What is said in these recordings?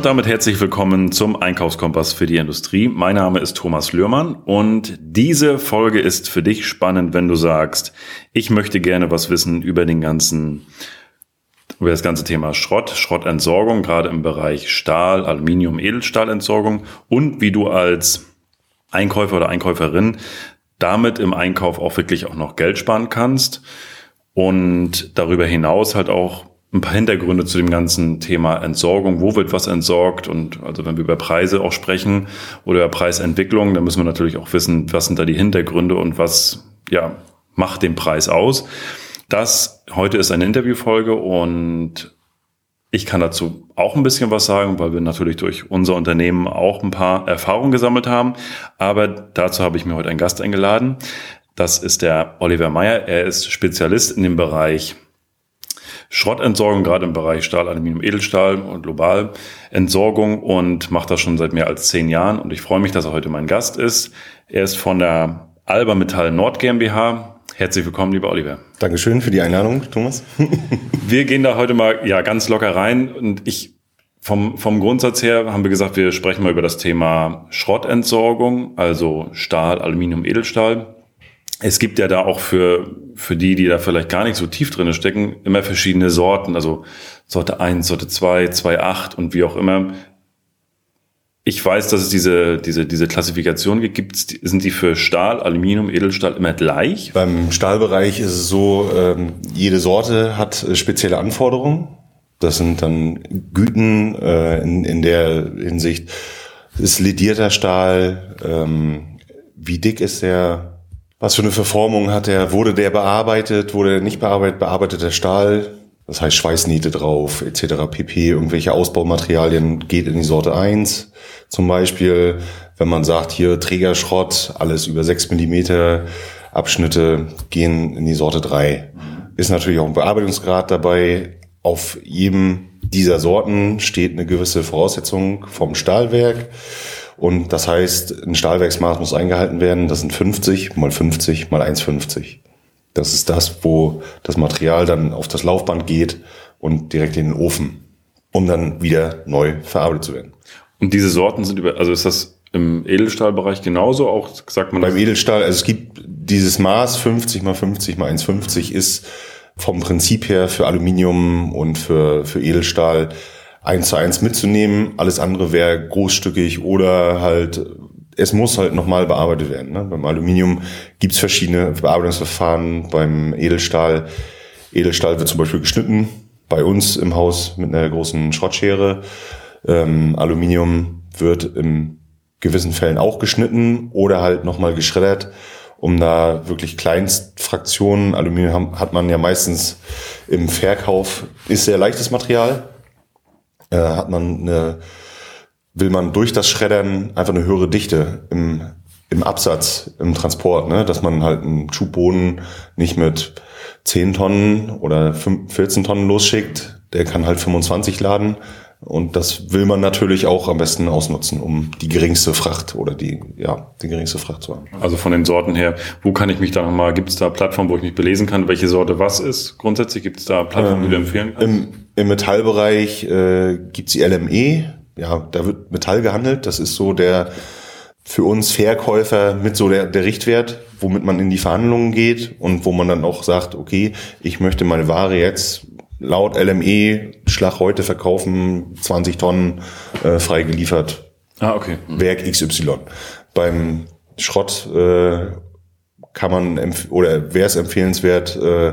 und damit herzlich willkommen zum Einkaufskompass für die Industrie. Mein Name ist Thomas Lührmann und diese Folge ist für dich spannend, wenn du sagst, ich möchte gerne was wissen über den ganzen über das ganze Thema Schrott, Schrottentsorgung, gerade im Bereich Stahl, Aluminium, Edelstahlentsorgung und wie du als Einkäufer oder Einkäuferin damit im Einkauf auch wirklich auch noch Geld sparen kannst und darüber hinaus halt auch ein paar Hintergründe zu dem ganzen Thema Entsorgung. Wo wird was entsorgt? Und also wenn wir über Preise auch sprechen oder über Preisentwicklung, dann müssen wir natürlich auch wissen, was sind da die Hintergründe und was, ja, macht den Preis aus. Das heute ist eine Interviewfolge und ich kann dazu auch ein bisschen was sagen, weil wir natürlich durch unser Unternehmen auch ein paar Erfahrungen gesammelt haben. Aber dazu habe ich mir heute einen Gast eingeladen. Das ist der Oliver Meyer. Er ist Spezialist in dem Bereich Schrottentsorgung, gerade im Bereich Stahl, Aluminium, Edelstahl und Globalentsorgung und macht das schon seit mehr als zehn Jahren. Und ich freue mich, dass er heute mein Gast ist. Er ist von der Alba Metall Nord GmbH. Herzlich willkommen, lieber Oliver. Dankeschön für die Einladung, Thomas. wir gehen da heute mal ja ganz locker rein und ich vom, vom Grundsatz her haben wir gesagt, wir sprechen mal über das Thema Schrottentsorgung, also Stahl, Aluminium, Edelstahl es gibt ja da auch für, für die, die da vielleicht gar nicht so tief drin stecken, immer verschiedene Sorten. Also Sorte 1, Sorte 2, 2.8 und wie auch immer. Ich weiß, dass es diese, diese, diese Klassifikation gibt. Gibt's, sind die für Stahl, Aluminium, Edelstahl immer gleich? Beim Stahlbereich ist es so, ähm, jede Sorte hat äh, spezielle Anforderungen. Das sind dann Güten äh, in, in der Hinsicht. Ist ledierter Stahl? Ähm, wie dick ist der? Was für eine Verformung hat er? Wurde der bearbeitet? Wurde er nicht bearbeitet? Bearbeitet der Stahl? Das heißt Schweißniete drauf, etc. pp. Irgendwelche Ausbaumaterialien geht in die Sorte 1. Zum Beispiel, wenn man sagt, hier Trägerschrott, alles über 6 Millimeter Abschnitte gehen in die Sorte 3. Ist natürlich auch ein Bearbeitungsgrad dabei. Auf jedem dieser Sorten steht eine gewisse Voraussetzung vom Stahlwerk. Und das heißt, ein Stahlwerksmaß muss eingehalten werden. Das sind 50 mal 50 mal 1,50. Das ist das, wo das Material dann auf das Laufband geht und direkt in den Ofen, um dann wieder neu verarbeitet zu werden. Und diese Sorten sind über, also ist das im Edelstahlbereich genauso auch, sagt man? Beim Edelstahl, also es gibt dieses Maß 50 mal 50 mal 1,50 ist vom Prinzip her für Aluminium und für, für Edelstahl eins zu eins mitzunehmen. Alles andere wäre großstückig oder halt, es muss halt nochmal bearbeitet werden. Ne? Beim Aluminium gibt's verschiedene Bearbeitungsverfahren. Beim Edelstahl, Edelstahl wird zum Beispiel geschnitten. Bei uns im Haus mit einer großen Schrottschere. Ähm, Aluminium wird in gewissen Fällen auch geschnitten oder halt nochmal geschreddert um da wirklich Kleinstfraktionen, Aluminium hat man ja meistens im Verkauf, ist sehr leichtes Material, äh, hat man eine, will man durch das Schreddern einfach eine höhere Dichte im, im Absatz, im Transport, ne? dass man halt einen Schubboden nicht mit 10 Tonnen oder 14 Tonnen losschickt, der kann halt 25 laden. Und das will man natürlich auch am besten ausnutzen, um die geringste Fracht oder die, ja, die geringste Fracht zu haben. Also von den Sorten her, wo kann ich mich da nochmal, gibt es da Plattformen, wo ich mich belesen kann, welche Sorte was ist? Grundsätzlich gibt es da Plattformen, ähm, die du ähm, empfehlen kannst? Im, im Metallbereich äh, gibt die LME, ja, da wird Metall gehandelt. Das ist so der für uns Verkäufer mit so der, der Richtwert, womit man in die Verhandlungen geht und wo man dann auch sagt, okay, ich möchte meine Ware jetzt laut LME Schlag heute verkaufen, 20 Tonnen äh, frei geliefert. Ah, okay. Werk XY. Beim Schrott äh, kann man oder wäre es empfehlenswert äh,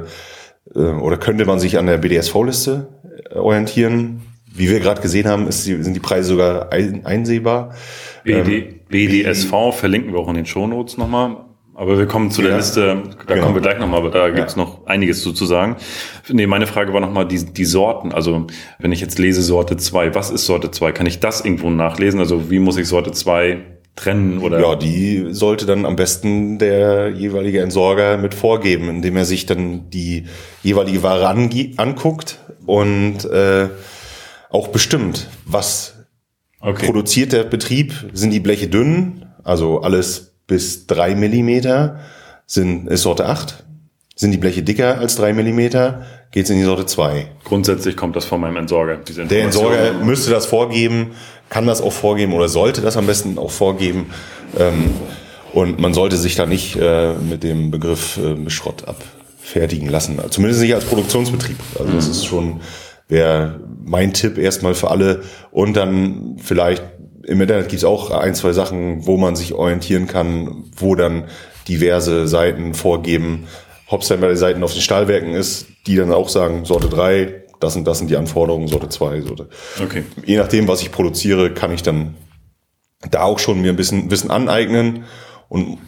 äh, oder könnte man sich an der BDSV-Liste orientieren. Wie wir gerade gesehen haben, ist die, sind die Preise sogar ein, einsehbar. BD, ähm, BDSV verlinken wir auch in den Shownotes nochmal. Aber wir kommen zu der ja, Liste, da genau. kommen wir gleich nochmal, aber da gibt's ja. noch einiges zu, zu sagen. Nee, meine Frage war nochmal die, die Sorten. Also wenn ich jetzt lese Sorte 2, was ist Sorte 2? Kann ich das irgendwo nachlesen? Also wie muss ich Sorte 2 trennen oder? Ja, die sollte dann am besten der jeweilige Entsorger mit vorgeben, indem er sich dann die jeweilige Ware anguckt und äh, auch bestimmt, was okay. produziert der Betrieb. Sind die Bleche dünn? Also alles bis drei Millimeter sind, ist Sorte 8. Sind die Bleche dicker als drei Millimeter, geht's in die Sorte 2. Grundsätzlich kommt das von meinem Entsorger. Diese Der Entsorger müsste das vorgeben, kann das auch vorgeben oder sollte das am besten auch vorgeben. Ähm, und man sollte sich da nicht äh, mit dem Begriff äh, Schrott abfertigen lassen. Zumindest nicht als Produktionsbetrieb. Also das ist schon, wäre mein Tipp erstmal für alle. Und dann vielleicht im Internet gibt es auch ein, zwei Sachen, wo man sich orientieren kann, wo dann diverse Seiten vorgeben, ob es dann bei den Seiten auf den Stahlwerken ist, die dann auch sagen, Sorte 3, das und das sind die Anforderungen, Sorte 2, Sorte. Okay. Je nachdem, was ich produziere, kann ich dann da auch schon mir ein bisschen Wissen aneignen und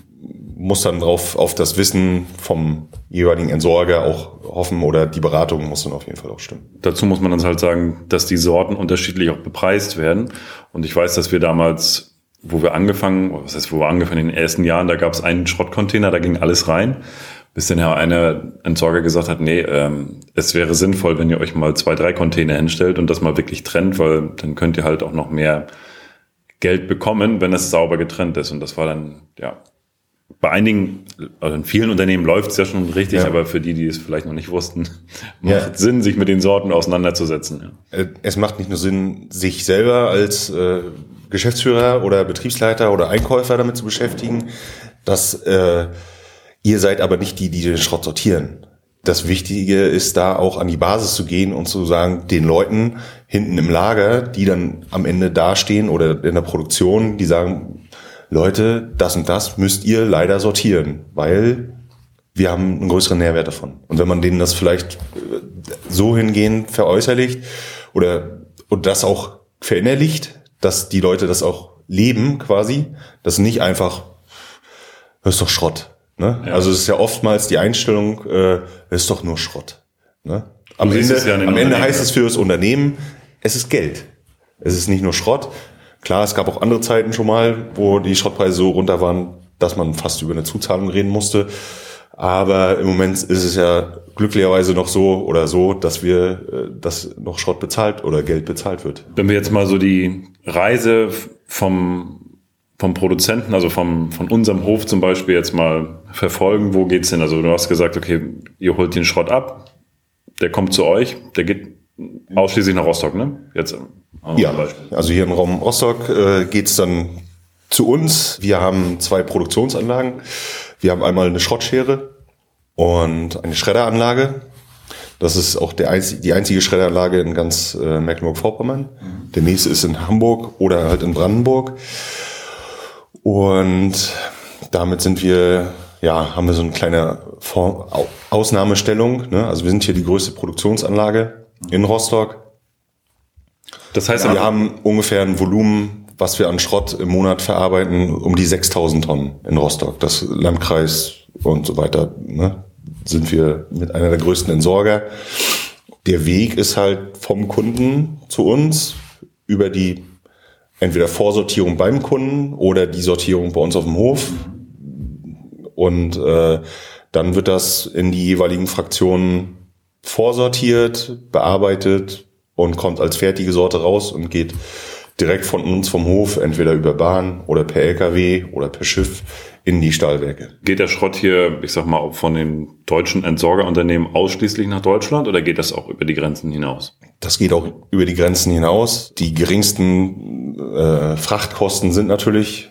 muss dann drauf auf das Wissen vom jeweiligen Entsorger auch hoffen oder die Beratung muss dann auf jeden Fall auch stimmen. Dazu muss man dann halt sagen, dass die Sorten unterschiedlich auch bepreist werden. Und ich weiß, dass wir damals, wo wir angefangen, was heißt, wo wir angefangen in den ersten Jahren, da gab es einen Schrottcontainer, da ging alles rein. Bis dann ja einer Entsorger gesagt hat, nee, ähm, es wäre sinnvoll, wenn ihr euch mal zwei, drei Container hinstellt und das mal wirklich trennt, weil dann könnt ihr halt auch noch mehr Geld bekommen, wenn es sauber getrennt ist. Und das war dann, ja, bei einigen, also in vielen Unternehmen läuft es ja schon richtig, ja. aber für die, die es vielleicht noch nicht wussten, macht ja. Sinn, sich mit den Sorten auseinanderzusetzen. Ja. Äh, es macht nicht nur Sinn, sich selber als äh, Geschäftsführer oder Betriebsleiter oder Einkäufer damit zu beschäftigen, dass äh, ihr seid aber nicht die, die den Schrott sortieren. Das Wichtige ist da auch an die Basis zu gehen und zu sagen, den Leuten hinten im Lager, die dann am Ende dastehen oder in der Produktion, die sagen, Leute, das und das müsst ihr leider sortieren, weil wir haben einen größeren Nährwert davon. Und wenn man denen das vielleicht äh, so hingehend veräußerlicht oder und das auch verinnerlicht, dass die Leute das auch leben quasi, das nicht einfach, das ist doch Schrott. Ne? Ja. Also es ist ja oftmals die Einstellung, äh, das ist doch nur Schrott. Ne? Am, Ende, ja am Ende heißt es für das Unternehmen, es ist Geld. Es ist nicht nur Schrott, Klar, es gab auch andere Zeiten schon mal, wo die Schrottpreise so runter waren, dass man fast über eine Zuzahlung reden musste. Aber im Moment ist es ja glücklicherweise noch so oder so, dass wir, äh, dass noch Schrott bezahlt oder Geld bezahlt wird. Wenn wir jetzt mal so die Reise vom, vom Produzenten, also vom, von unserem Hof zum Beispiel jetzt mal verfolgen, wo geht's hin? Also du hast gesagt, okay, ihr holt den Schrott ab, der kommt zu euch, der geht ausschließlich nach Rostock, ne? Jetzt ja, also hier im Raum Rostock äh, geht's dann zu uns. Wir haben zwei Produktionsanlagen. Wir haben einmal eine Schrottschere und eine Schredderanlage. Das ist auch der einzige, die einzige Schredderanlage in ganz äh, Mecklenburg-Vorpommern. Mhm. Der nächste ist in Hamburg oder halt in Brandenburg. Und damit sind wir, ja, haben wir so eine kleine Vor Ausnahmestellung. Ne? Also wir sind hier die größte Produktionsanlage in Rostock. Das heißt, wir haben ungefähr ein Volumen, was wir an Schrott im Monat verarbeiten, um die 6000 Tonnen in Rostock. Das Landkreis und so weiter, ne, sind wir mit einer der größten Entsorger. Der Weg ist halt vom Kunden zu uns über die entweder Vorsortierung beim Kunden oder die Sortierung bei uns auf dem Hof. Und äh, dann wird das in die jeweiligen Fraktionen vorsortiert, bearbeitet, und kommt als fertige Sorte raus und geht direkt von uns vom Hof, entweder über Bahn oder per LKW oder per Schiff in die Stahlwerke. Geht der Schrott hier, ich sag mal, von den deutschen Entsorgerunternehmen ausschließlich nach Deutschland oder geht das auch über die Grenzen hinaus? Das geht auch über die Grenzen hinaus. Die geringsten äh, Frachtkosten sind natürlich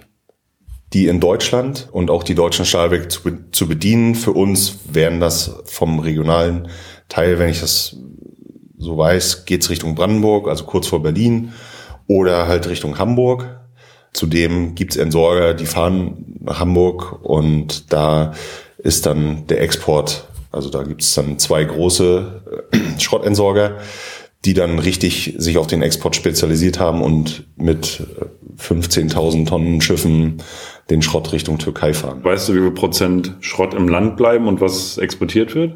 die in Deutschland und auch die deutschen Stahlwerke zu, zu bedienen. Für uns wären das vom regionalen Teil, wenn ich das so weiß, geht's Richtung Brandenburg, also kurz vor Berlin, oder halt Richtung Hamburg. Zudem gibt's Entsorger, die fahren nach Hamburg und da ist dann der Export. Also da gibt's dann zwei große äh, Schrottentsorger, die dann richtig sich auf den Export spezialisiert haben und mit 15.000 Tonnen Schiffen den Schrott Richtung Türkei fahren. Weißt du, wie viel Prozent Schrott im Land bleiben und was exportiert wird?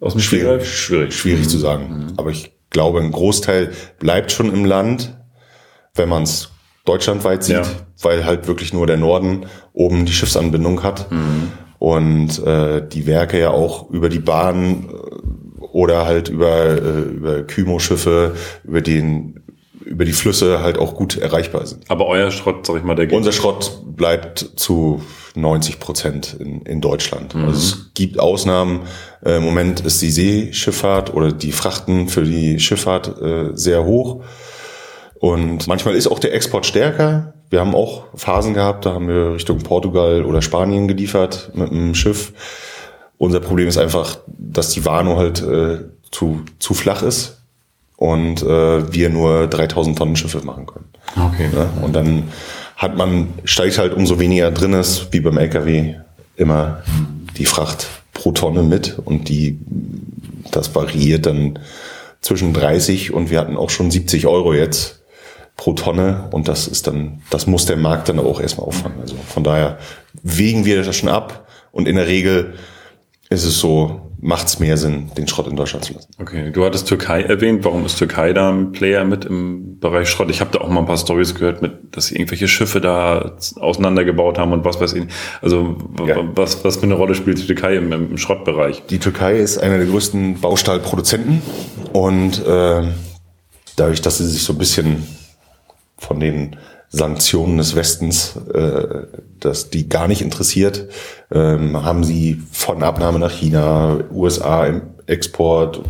Aus dem schwierig, schwierig, schwierig mhm. zu sagen. Mhm. Aber ich glaube, ein Großteil bleibt schon im Land, wenn man es deutschlandweit sieht, ja. weil halt wirklich nur der Norden oben die Schiffsanbindung hat mhm. und äh, die Werke ja auch über die Bahn äh, oder halt über äh, über Kymo-Schiffe, über den über die Flüsse halt auch gut erreichbar sind. Aber euer Schrott, sag ich mal, der geht. Unser Schrott bleibt zu 90 Prozent in, in Deutschland. Mhm. Also es gibt Ausnahmen. Äh, Im Moment ist die Seeschifffahrt oder die Frachten für die Schifffahrt äh, sehr hoch. Und manchmal ist auch der Export stärker. Wir haben auch Phasen gehabt, da haben wir Richtung Portugal oder Spanien geliefert mit einem Schiff. Unser Problem ist einfach, dass die Warnow halt äh, zu, zu flach ist und äh, wir nur 3000 Tonnen Schiffe machen können. Okay. Ja, und dann hat man, steigt halt umso weniger drin ist, wie beim LKW, immer die Fracht pro Tonne mit und die, das variiert dann zwischen 30 und wir hatten auch schon 70 Euro jetzt pro Tonne und das ist dann, das muss der Markt dann auch erstmal auffangen. Also von daher wägen wir das schon ab und in der Regel ist es so, macht es mehr Sinn, den Schrott in Deutschland zu lassen. Okay, du hattest Türkei erwähnt. Warum ist Türkei da ein Player mit im Bereich Schrott? Ich habe da auch mal ein paar Stories gehört, mit, dass sie irgendwelche Schiffe da auseinandergebaut haben und was weiß ich. Also ja. was, was für eine Rolle spielt die Türkei im, im Schrottbereich? Die Türkei ist einer der größten Baustahlproduzenten und äh, dadurch, dass sie sich so ein bisschen von den Sanktionen des Westens, äh, dass die gar nicht interessiert, ähm, haben sie von Abnahme nach China, USA im Export,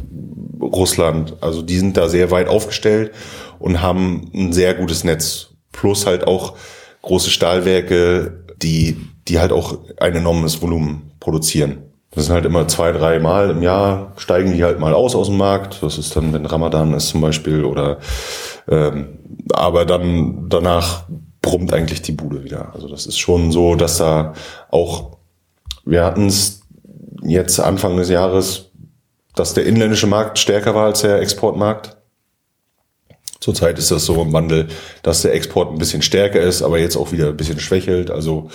Russland, also die sind da sehr weit aufgestellt und haben ein sehr gutes Netz. Plus halt auch große Stahlwerke, die, die halt auch ein enormes Volumen produzieren. Das sind halt immer zwei, drei Mal im Jahr steigen die halt mal aus aus dem Markt. Das ist dann, wenn Ramadan ist zum Beispiel oder ähm, aber dann danach brummt eigentlich die Bude wieder. Also das ist schon so, dass da auch wir hatten es jetzt Anfang des Jahres, dass der inländische Markt stärker war als der Exportmarkt. Zurzeit ist das so im Wandel, dass der Export ein bisschen stärker ist, aber jetzt auch wieder ein bisschen schwächelt, also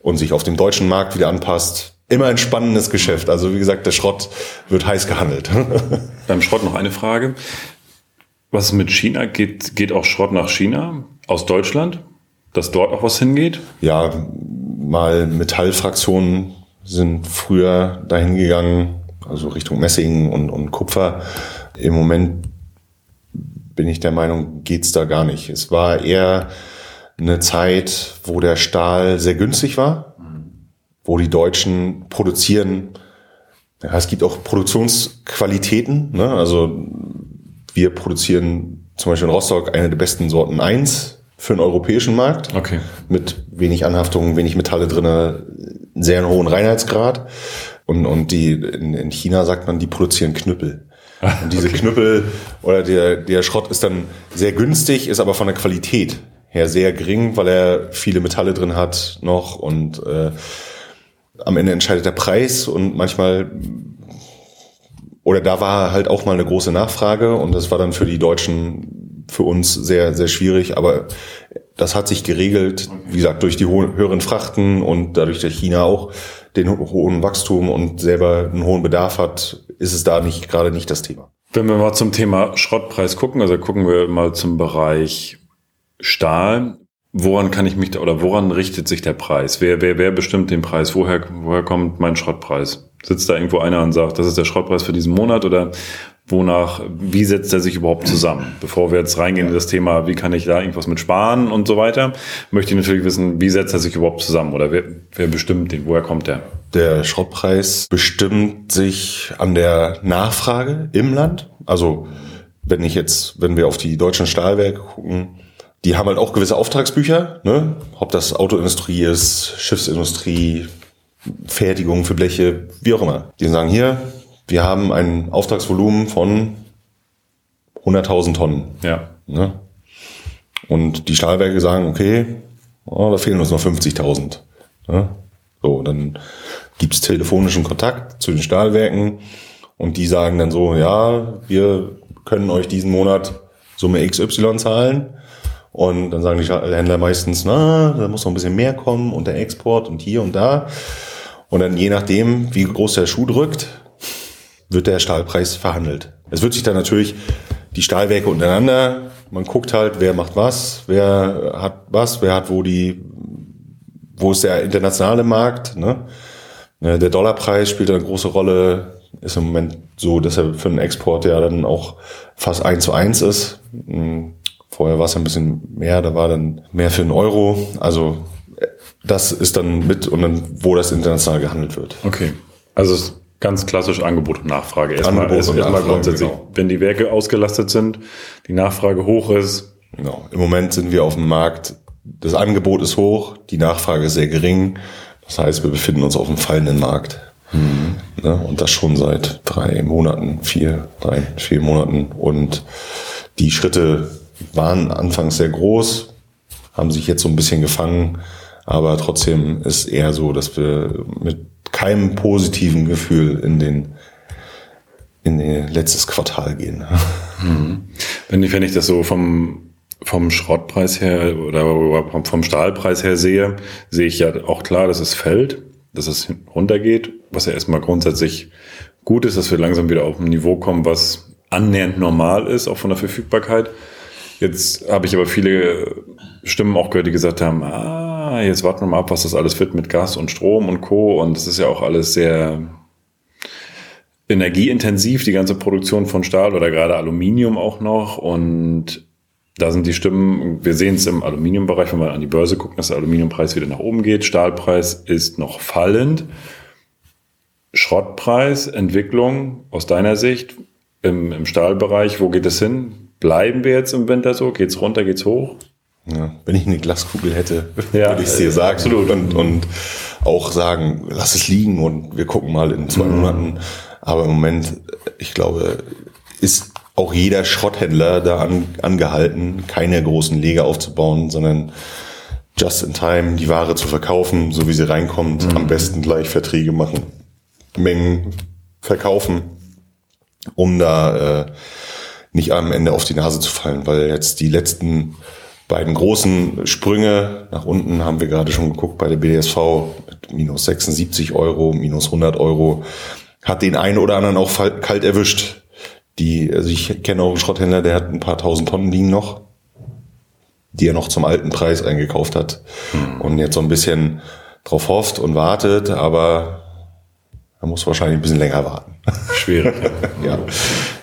und sich auf den deutschen Markt wieder anpasst immer ein spannendes Geschäft. Also wie gesagt, der Schrott wird heiß gehandelt. Beim Schrott noch eine Frage. Was mit China? Geht, geht auch Schrott nach China aus Deutschland? Dass dort auch was hingeht? Ja, mal Metallfraktionen sind früher dahin gegangen, also Richtung Messing und, und Kupfer. Im Moment bin ich der Meinung, geht's da gar nicht. Es war eher eine Zeit, wo der Stahl sehr günstig war wo die Deutschen produzieren. Ja, es gibt auch Produktionsqualitäten. Ne? Also wir produzieren zum Beispiel in Rostock eine der besten Sorten 1 für den europäischen Markt. Okay. Mit wenig Anhaftung, wenig Metalle drinne, sehr hohen Reinheitsgrad. Und, und die in, in China sagt man, die produzieren Knüppel. Und diese okay. Knüppel oder der, der Schrott ist dann sehr günstig, ist aber von der Qualität her sehr gering, weil er viele Metalle drin hat noch und äh, am Ende entscheidet der Preis und manchmal oder da war halt auch mal eine große Nachfrage und das war dann für die Deutschen, für uns sehr, sehr schwierig, aber das hat sich geregelt, wie gesagt, durch die höheren Frachten und dadurch, dass China auch den hohen Wachstum und selber einen hohen Bedarf hat, ist es da nicht gerade nicht das Thema. Wenn wir mal zum Thema Schrottpreis gucken, also gucken wir mal zum Bereich Stahl. Woran kann ich mich da, oder woran richtet sich der Preis? Wer, wer, wer bestimmt den Preis? Woher, woher kommt mein Schrottpreis? Sitzt da irgendwo einer und sagt, das ist der Schrottpreis für diesen Monat oder wonach, wie setzt er sich überhaupt zusammen? Bevor wir jetzt reingehen in das Thema, wie kann ich da irgendwas mit sparen und so weiter, möchte ich natürlich wissen, wie setzt er sich überhaupt zusammen oder wer, wer bestimmt den? Woher kommt der? Der Schrottpreis bestimmt sich an der Nachfrage im Land. Also, wenn ich jetzt, wenn wir auf die deutschen Stahlwerke gucken, die haben halt auch gewisse Auftragsbücher, ne? ob das Autoindustrie ist, Schiffsindustrie, Fertigung für Bleche, wie auch immer. Die sagen hier, wir haben ein Auftragsvolumen von 100.000 Tonnen. Ja. Ne? Und die Stahlwerke sagen, okay, oh, da fehlen uns noch 50.000. Ne? So, dann gibt's telefonischen Kontakt zu den Stahlwerken und die sagen dann so, ja, wir können euch diesen Monat Summe XY zahlen und dann sagen die Händler meistens, na, da muss noch ein bisschen mehr kommen und der Export und hier und da. Und dann je nachdem, wie groß der Schuh drückt, wird der Stahlpreis verhandelt. Es wird sich dann natürlich die Stahlwerke untereinander, man guckt halt, wer macht was, wer hat was, wer hat wo die, wo ist der internationale Markt, ne? Der Dollarpreis spielt eine große Rolle, ist im Moment so, dass er für den Export ja dann auch fast eins zu eins ist. Vorher war es ein bisschen mehr, da war dann mehr für einen Euro. Also das ist dann mit und dann, wo das international gehandelt wird. Okay. Also ganz klassisch Angebot und Nachfrage. Erstmal, Angebot und erstmal Nachfrage, grundsätzlich, genau. wenn die Werke ausgelastet sind, die Nachfrage hoch ist, Genau. Im Moment sind wir auf dem Markt, das Angebot ist hoch, die Nachfrage ist sehr gering. Das heißt, wir befinden uns auf einem fallenden Markt. Ne? Und das schon seit drei Monaten, vier, drei, vier Monaten. Und die Schritte waren anfangs sehr groß, haben sich jetzt so ein bisschen gefangen. Aber trotzdem ist eher so, dass wir mit keinem positiven Gefühl in den in den letztes Quartal gehen. wenn ich, wenn ich das so vom, vom Schrottpreis her oder vom Stahlpreis her sehe, sehe ich ja auch klar, dass es fällt, dass es runtergeht, was ja erstmal grundsätzlich gut ist, dass wir langsam wieder auf ein Niveau kommen, was annähernd normal ist, auch von der Verfügbarkeit. Jetzt habe ich aber viele Stimmen auch gehört, die gesagt haben, ah, jetzt warten wir mal ab, was das alles wird mit Gas und Strom und Co. Und es ist ja auch alles sehr energieintensiv, die ganze Produktion von Stahl oder gerade Aluminium auch noch. Und da sind die Stimmen, wir sehen es im Aluminiumbereich, wenn wir an die Börse gucken, dass der Aluminiumpreis wieder nach oben geht. Stahlpreis ist noch fallend. Schrottpreis, Entwicklung aus deiner Sicht im, im Stahlbereich, wo geht es hin? Bleiben wir jetzt im Winter so? Geht's runter, geht's hoch? Ja, wenn ich eine Glaskugel hätte, Ja, würde ich es dir äh, sagen. absolut. Und, und auch sagen, lass es liegen und wir gucken mal in zwei Monaten. Aber im Moment, ich glaube, ist auch jeder Schrotthändler da an, angehalten, keine großen Leger aufzubauen, sondern just in time die Ware zu verkaufen, so wie sie reinkommt. Am besten gleich Verträge machen, Mengen verkaufen, um da äh, nicht am Ende auf die Nase zu fallen, weil jetzt die letzten beiden großen Sprünge nach unten haben wir gerade schon geguckt bei der BDSV mit minus 76 Euro, minus 100 Euro, hat den einen oder anderen auch kalt erwischt. Die, also ich kenne auch einen Schrotthändler, der hat ein paar tausend Tonnen liegen noch, die er noch zum alten Preis eingekauft hat und jetzt so ein bisschen drauf hofft und wartet, aber er muss wahrscheinlich ein bisschen länger warten. Schwierig. Ja.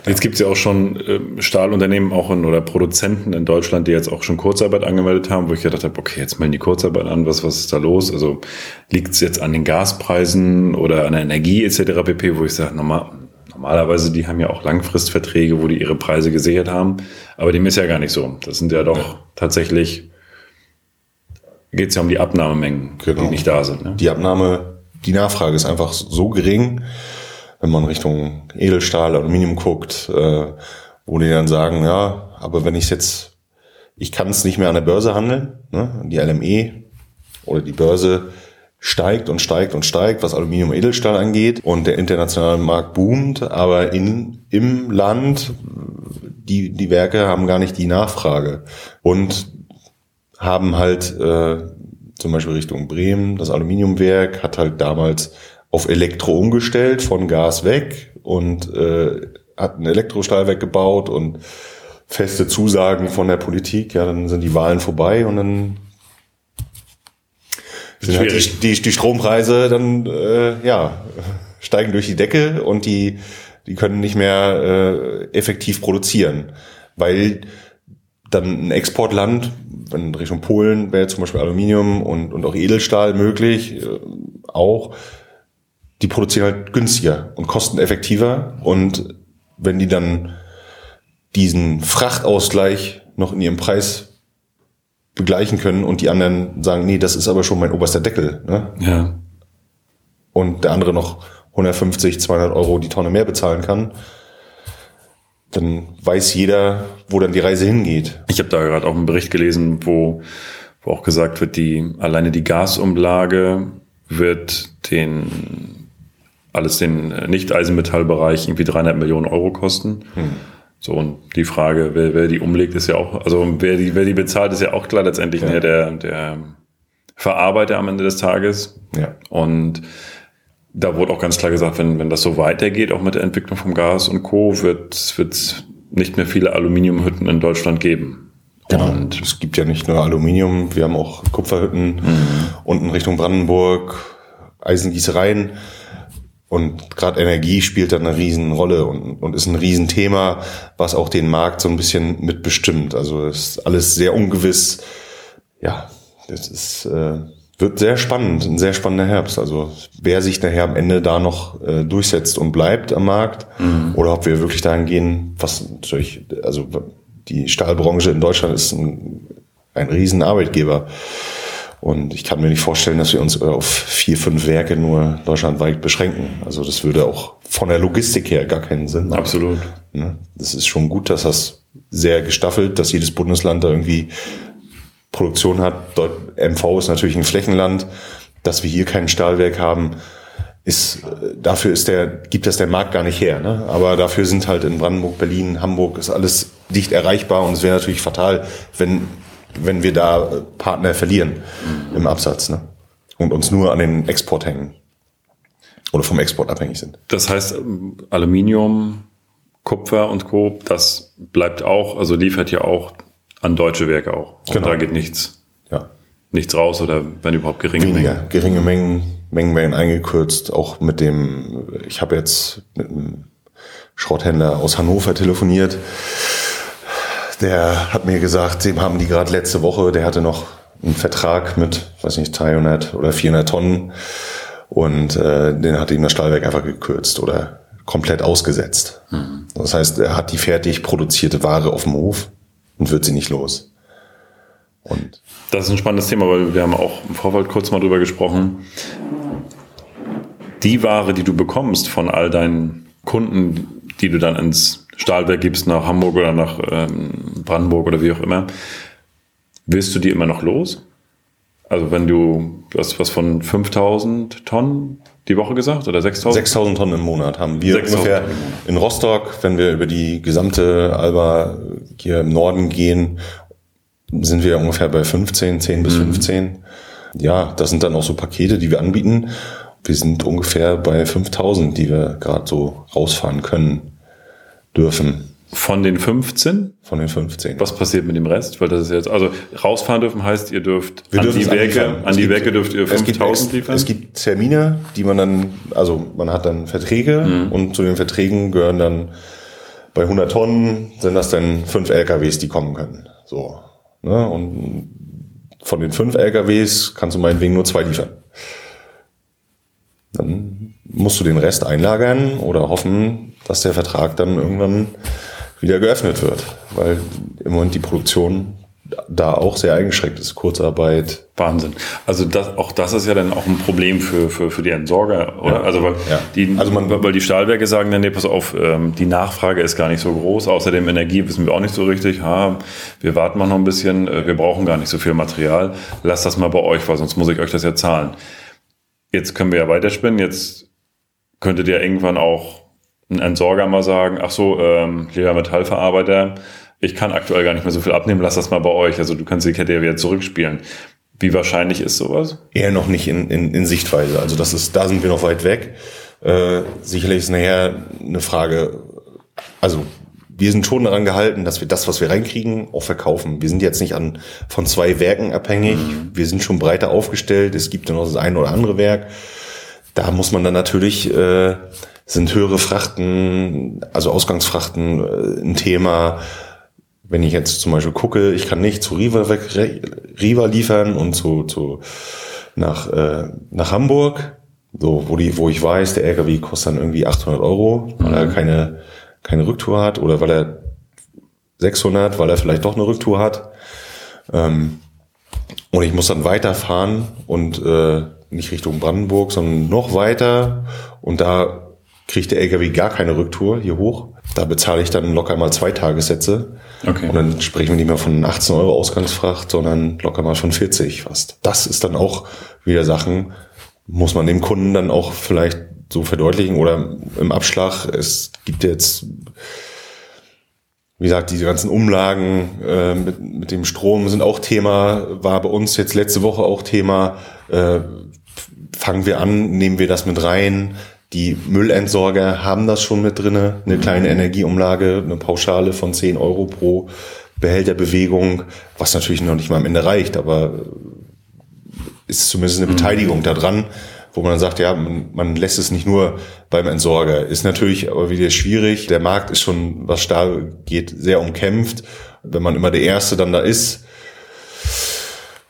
Jetzt gibt es ja auch schon ähm, Stahlunternehmen auch in, oder Produzenten in Deutschland, die jetzt auch schon Kurzarbeit angemeldet haben, wo ich gedacht habe, okay, jetzt melden die Kurzarbeit an, was, was ist da los? Also liegt es jetzt an den Gaspreisen oder an der Energie etc. pp., wo ich sage, normal, normalerweise, die haben ja auch Langfristverträge, wo die ihre Preise gesichert haben, aber dem ist ja gar nicht so. Das sind ja doch tatsächlich, geht es ja um die Abnahmemengen, Genau. die nicht da sind. Ne? die Abnahme, die Nachfrage ist einfach so gering, wenn man Richtung Edelstahl, Aluminium guckt, äh, wo die dann sagen, ja, aber wenn ich jetzt, ich kann es nicht mehr an der Börse handeln, ne? die LME oder die Börse steigt und steigt und steigt, was Aluminium und Edelstahl angeht und der internationale Markt boomt, aber in, im Land, die, die Werke haben gar nicht die Nachfrage und haben halt äh, zum Beispiel Richtung Bremen, das Aluminiumwerk hat halt damals auf Elektro umgestellt, von Gas weg und äh, hat ein Elektrostahlwerk gebaut und feste Zusagen von der Politik, ja, dann sind die Wahlen vorbei und dann sind halt die, die, die Strompreise dann äh, ja steigen durch die Decke und die die können nicht mehr äh, effektiv produzieren, weil dann ein Exportland, wenn Richtung Polen wäre zum Beispiel Aluminium und, und auch Edelstahl möglich, äh, auch, die produzieren halt günstiger und kosteneffektiver. Und wenn die dann diesen Frachtausgleich noch in ihrem Preis begleichen können und die anderen sagen, nee, das ist aber schon mein oberster Deckel, ne? Ja. und der andere noch 150, 200 Euro die Tonne mehr bezahlen kann, dann weiß jeder, wo dann die Reise hingeht. Ich habe da gerade auch einen Bericht gelesen, wo, wo auch gesagt wird, die alleine die Gasumlage wird den alles den Nicht-Eisenmetallbereich irgendwie 300 Millionen Euro kosten. So und die Frage, wer, wer die umlegt, ist ja auch, also wer die wer die bezahlt, ist ja auch klar letztendlich Ja. ne, der der Verarbeiter am Ende des Tages. Ja. Und da wurde auch ganz klar gesagt, wenn, wenn das so weitergeht, auch mit der Entwicklung vom Gas und Co., wird es nicht mehr viele Aluminiumhütten in Deutschland geben. Und es gibt ja nicht nur Aluminium, wir haben auch Kupferhütten unten Richtung Brandenburg, Eisengießereien. Und gerade Energie spielt da eine Riesenrolle und, und ist ein Riesenthema, was auch den Markt so ein bisschen mitbestimmt. Also ist alles sehr ungewiss. Ja, das ist äh, wird sehr spannend, ein sehr spannender Herbst. Also wer sich nachher am Ende da noch äh, durchsetzt und bleibt am Markt mhm. oder ob wir wirklich dahin gehen, was natürlich, also die Stahlbranche in Deutschland ist ein, ein riesen Arbeitgeber. Und ich kann mir nicht vorstellen, dass wir uns auf vier, fünf Werke nur deutschlandweit beschränken. Also das würde auch von der Logistik her gar keinen Sinn machen. Absolut. Ne? Das ist schon gut, dass das sehr gestaffelt, dass jedes Bundesland da irgendwie Produktion hat. MV ist natürlich ein Flächenland. Dass wir hier kein Stahlwerk haben, ist, dafür ist der, gibt das der Markt gar nicht her. Ne? Aber dafür sind halt in Brandenburg, Berlin, Hamburg ist alles dicht erreichbar und es wäre natürlich fatal, wenn, wenn wir da Partner verlieren im Absatz ne? und uns nur an den Export hängen oder vom Export abhängig sind. Das heißt, Aluminium, Kupfer und Co., das bleibt auch, also liefert ja auch an deutsche Werke auch. Und genau. da geht nichts, ja. nichts raus oder wenn überhaupt geringe Weniger, Mengen. geringe Mengen, Mengen werden eingekürzt. Auch mit dem, ich habe jetzt mit einem Schrotthändler aus Hannover telefoniert. Der hat mir gesagt, dem haben die gerade letzte Woche, der hatte noch einen Vertrag mit, weiß nicht, 300 oder 400 Tonnen und äh, den hat ihm das Stahlwerk einfach gekürzt oder komplett ausgesetzt. Mhm. Das heißt, er hat die fertig produzierte Ware auf dem Hof und wird sie nicht los. Und das ist ein spannendes Thema, weil wir haben auch im Vorfeld kurz mal drüber gesprochen. Die Ware, die du bekommst von all deinen Kunden, die du dann ins Stahlwerk gibst, nach Hamburg oder nach ähm, Brandenburg oder wie auch immer, willst du die immer noch los? Also wenn du, du hast was von 5000 Tonnen die Woche gesagt oder 6000? 6000 Tonnen im Monat haben wir ungefähr in Rostock, wenn wir über die gesamte Alba hier im Norden gehen, sind wir ungefähr bei 15, 10 bis mhm. 15. Ja, das sind dann auch so Pakete, die wir anbieten. Wir sind ungefähr bei 5000, die wir gerade so rausfahren können, dürfen. Von den 15? Von den 15. Was passiert mit dem Rest? Weil das ist jetzt, also rausfahren dürfen heißt, ihr dürft Wir an die Werke, an die Werke dürft ihr 5000 liefern? Es gibt Termine, die man dann, also man hat dann Verträge mhm. und zu den Verträgen gehören dann bei 100 Tonnen sind das dann fünf LKWs, die kommen können. So. Ne? Und von den fünf LKWs kannst du meinetwegen nur zwei liefern. Dann musst du den Rest einlagern oder hoffen, dass der Vertrag dann irgendwann wieder geöffnet wird, weil im Moment die Produktion da auch sehr eingeschränkt ist. Kurzarbeit. Wahnsinn. Also das, auch das ist ja dann auch ein Problem für, für, für die Entsorger, oder? Ja. Also, weil, ja. die, also man, weil die Stahlwerke sagen dann, nee, pass auf, ähm, die Nachfrage ist gar nicht so groß. Außerdem Energie wissen wir auch nicht so richtig. Ha, wir warten mal noch ein bisschen, äh, wir brauchen gar nicht so viel Material. Lasst das mal bei euch, weil sonst muss ich euch das ja zahlen. Jetzt können wir ja weiterspinnen. Jetzt könntet ihr irgendwann auch ein Entsorger mal sagen, ach so, ähm, lieber Metallverarbeiter, ich kann aktuell gar nicht mehr so viel abnehmen, lass das mal bei euch. Also du kannst die Kette ja wieder zurückspielen. Wie wahrscheinlich ist sowas? Eher noch nicht in, in, in Sichtweise. Also das ist, da sind wir noch weit weg. Äh, sicherlich ist nachher eine Frage, also wir sind schon daran gehalten, dass wir das, was wir reinkriegen, auch verkaufen. Wir sind jetzt nicht an, von zwei Werken abhängig. Mhm. Wir sind schon breiter aufgestellt. Es gibt ja noch das eine oder andere Werk. Da muss man dann natürlich äh, sind höhere Frachten, also Ausgangsfrachten äh, ein Thema. Wenn ich jetzt zum Beispiel gucke, ich kann nicht zu Riva, weg, Riva liefern und zu, zu nach, äh, nach Hamburg, so wo die, wo ich weiß, der LKW kostet dann irgendwie 800 Euro, weil er mhm. keine keine Rücktour hat oder weil er 600, weil er vielleicht doch eine Rücktour hat. Ähm, und ich muss dann weiterfahren und äh, nicht Richtung Brandenburg, sondern noch weiter und da kriegt der LKW gar keine Rücktour hier hoch. Da bezahle ich dann locker mal zwei Tagessätze. Okay. Und dann sprechen wir nicht mehr von 18 Euro Ausgangsfracht, sondern locker mal von 40 fast. Das ist dann auch wieder Sachen, muss man dem Kunden dann auch vielleicht so verdeutlichen oder im Abschlag. Es gibt jetzt, wie gesagt, diese ganzen Umlagen äh, mit, mit dem Strom sind auch Thema, war bei uns jetzt letzte Woche auch Thema. Äh, fangen wir an, nehmen wir das mit rein, die Müllentsorger haben das schon mit drinne, eine kleine Energieumlage, eine Pauschale von 10 Euro pro Behälterbewegung, was natürlich noch nicht mal am Ende reicht, aber ist zumindest eine mhm. Beteiligung daran, wo man dann sagt, ja, man, man lässt es nicht nur beim Entsorger. Ist natürlich aber wieder schwierig. Der Markt ist schon, was Stahl geht, sehr umkämpft. Wenn man immer der Erste dann da ist,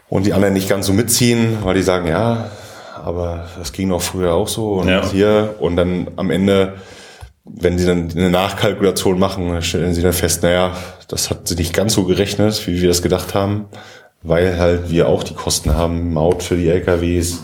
und die anderen nicht ganz so mitziehen, weil die sagen, ja, aber das ging auch früher auch so und ja. hier und dann am Ende, wenn sie dann eine Nachkalkulation machen, stellen sie dann fest, naja, das hat sie nicht ganz so gerechnet, wie wir das gedacht haben, weil halt wir auch die Kosten haben, Maut für die LKWs,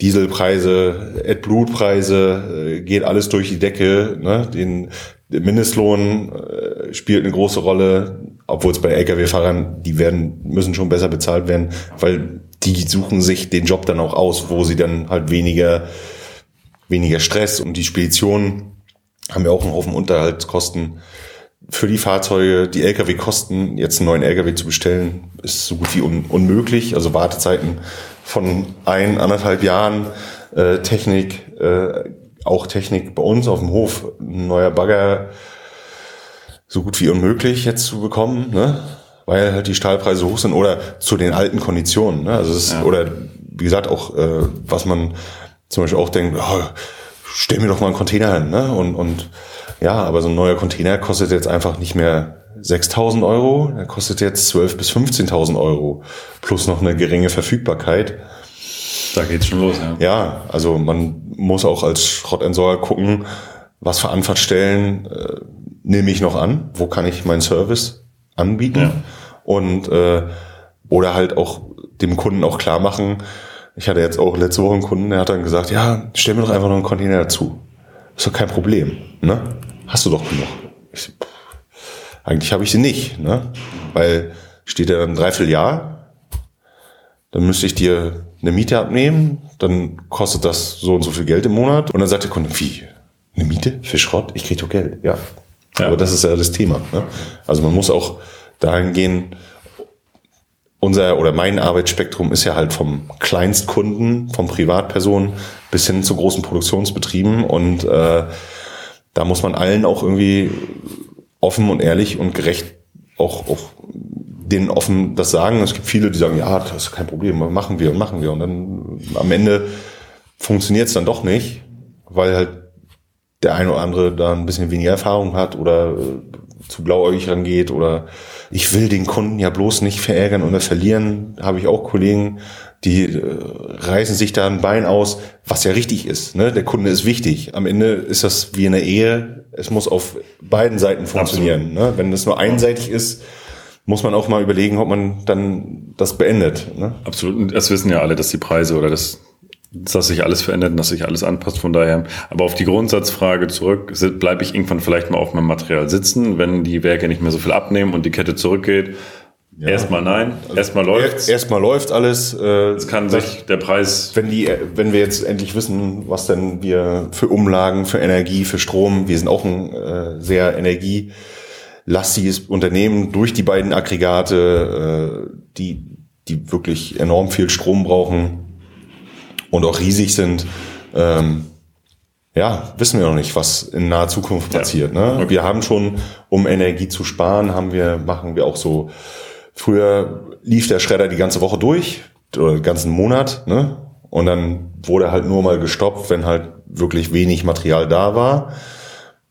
Dieselpreise, AdBlue-Preise, äh, geht alles durch die Decke. Ne? Den, der Mindestlohn äh, spielt eine große Rolle, obwohl es bei Lkw-Fahrern, die werden, müssen schon besser bezahlt werden, weil die suchen sich den Job dann auch aus, wo sie dann halt weniger, weniger Stress und die Speditionen haben ja auch einen Haufen Unterhaltskosten für die Fahrzeuge, die Lkw-Kosten, jetzt einen neuen Lkw zu bestellen, ist so gut wie un unmöglich. Also Wartezeiten von ein, anderthalb Jahren, äh, Technik, äh, auch Technik bei uns auf dem Hof, ein neuer Bagger, so gut wie unmöglich jetzt zu bekommen, ne? Weil halt die Stahlpreise hoch sind oder zu den alten Konditionen. Ne? Also es ist, ja. oder wie gesagt auch, äh, was man zum Beispiel auch denkt, oh, stell mir doch mal einen Container hin, ne? Und, und ja, aber so ein neuer Container kostet jetzt einfach nicht mehr 6.000 Euro, er kostet jetzt 12.000 bis 15.000 Euro plus noch eine geringe Verfügbarkeit. Da geht's schon los, ja. Ja, also man muss auch als Schrottentsorger gucken, was für Anfahrtstellen äh, nehme ich noch an, wo kann ich meinen Service anbieten ja. und äh, oder halt auch dem Kunden auch klar machen. Ich hatte jetzt auch letzte Woche einen Kunden, der hat dann gesagt, ja, stell mir doch einfach noch einen Container dazu. Ist doch kein Problem, ne? Hast du doch genug. Ich pff, eigentlich habe ich sie nicht, ne? Weil steht ja ein Dreivierteljahr, dann müsste ich dir eine Miete abnehmen, dann kostet das so und so viel Geld im Monat. Und dann sagt der Kunde, wie? Eine Miete für Schrott? Ich kriege doch Geld. Ja. Ja. Aber das ist ja das Thema. Ne? Also man muss auch dahin gehen, unser oder mein Arbeitsspektrum ist ja halt vom Kleinstkunden, vom Privatpersonen bis hin zu großen Produktionsbetrieben und äh, da muss man allen auch irgendwie offen und ehrlich und gerecht auch, auch denen offen das sagen. Es gibt viele, die sagen, ja, das ist kein Problem, machen wir und machen wir. Und dann am Ende funktioniert es dann doch nicht, weil halt der eine oder andere da ein bisschen weniger Erfahrung hat oder äh, zu blauäugig rangeht oder ich will den Kunden ja bloß nicht verärgern oder verlieren. Habe ich auch Kollegen, die äh, reißen sich da ein Bein aus, was ja richtig ist. Ne? Der Kunde ist wichtig. Am Ende ist das wie in einer Ehe. Es muss auf beiden Seiten funktionieren. Ne? Wenn es nur einseitig ist, muss man auch mal überlegen, ob man dann das beendet. Ne? Absolut. Und das wissen ja alle, dass die Preise oder das, dass sich alles verändert und dass sich alles anpasst. Von daher. Aber auf die Grundsatzfrage zurück, bleibe ich irgendwann vielleicht mal auf meinem Material sitzen, wenn die Werke nicht mehr so viel abnehmen und die Kette zurückgeht ja. Erstmal nein, also erstmal läuft Erstmal läuft alles. Äh, es kann sich der Preis. Wenn die, wenn wir jetzt endlich wissen, was denn wir für Umlagen, für Energie, für Strom, wir sind auch ein äh, sehr energielastiges Unternehmen durch die beiden Aggregate, äh, die, die wirklich enorm viel Strom brauchen und auch riesig sind. Ähm, ja, wissen wir noch nicht, was in naher Zukunft passiert. Ja. Ne? Wir haben schon, um Energie zu sparen, haben wir, machen wir auch so Früher lief der Schredder die ganze Woche durch, oder den ganzen Monat, ne? Und dann wurde halt nur mal gestoppt, wenn halt wirklich wenig Material da war.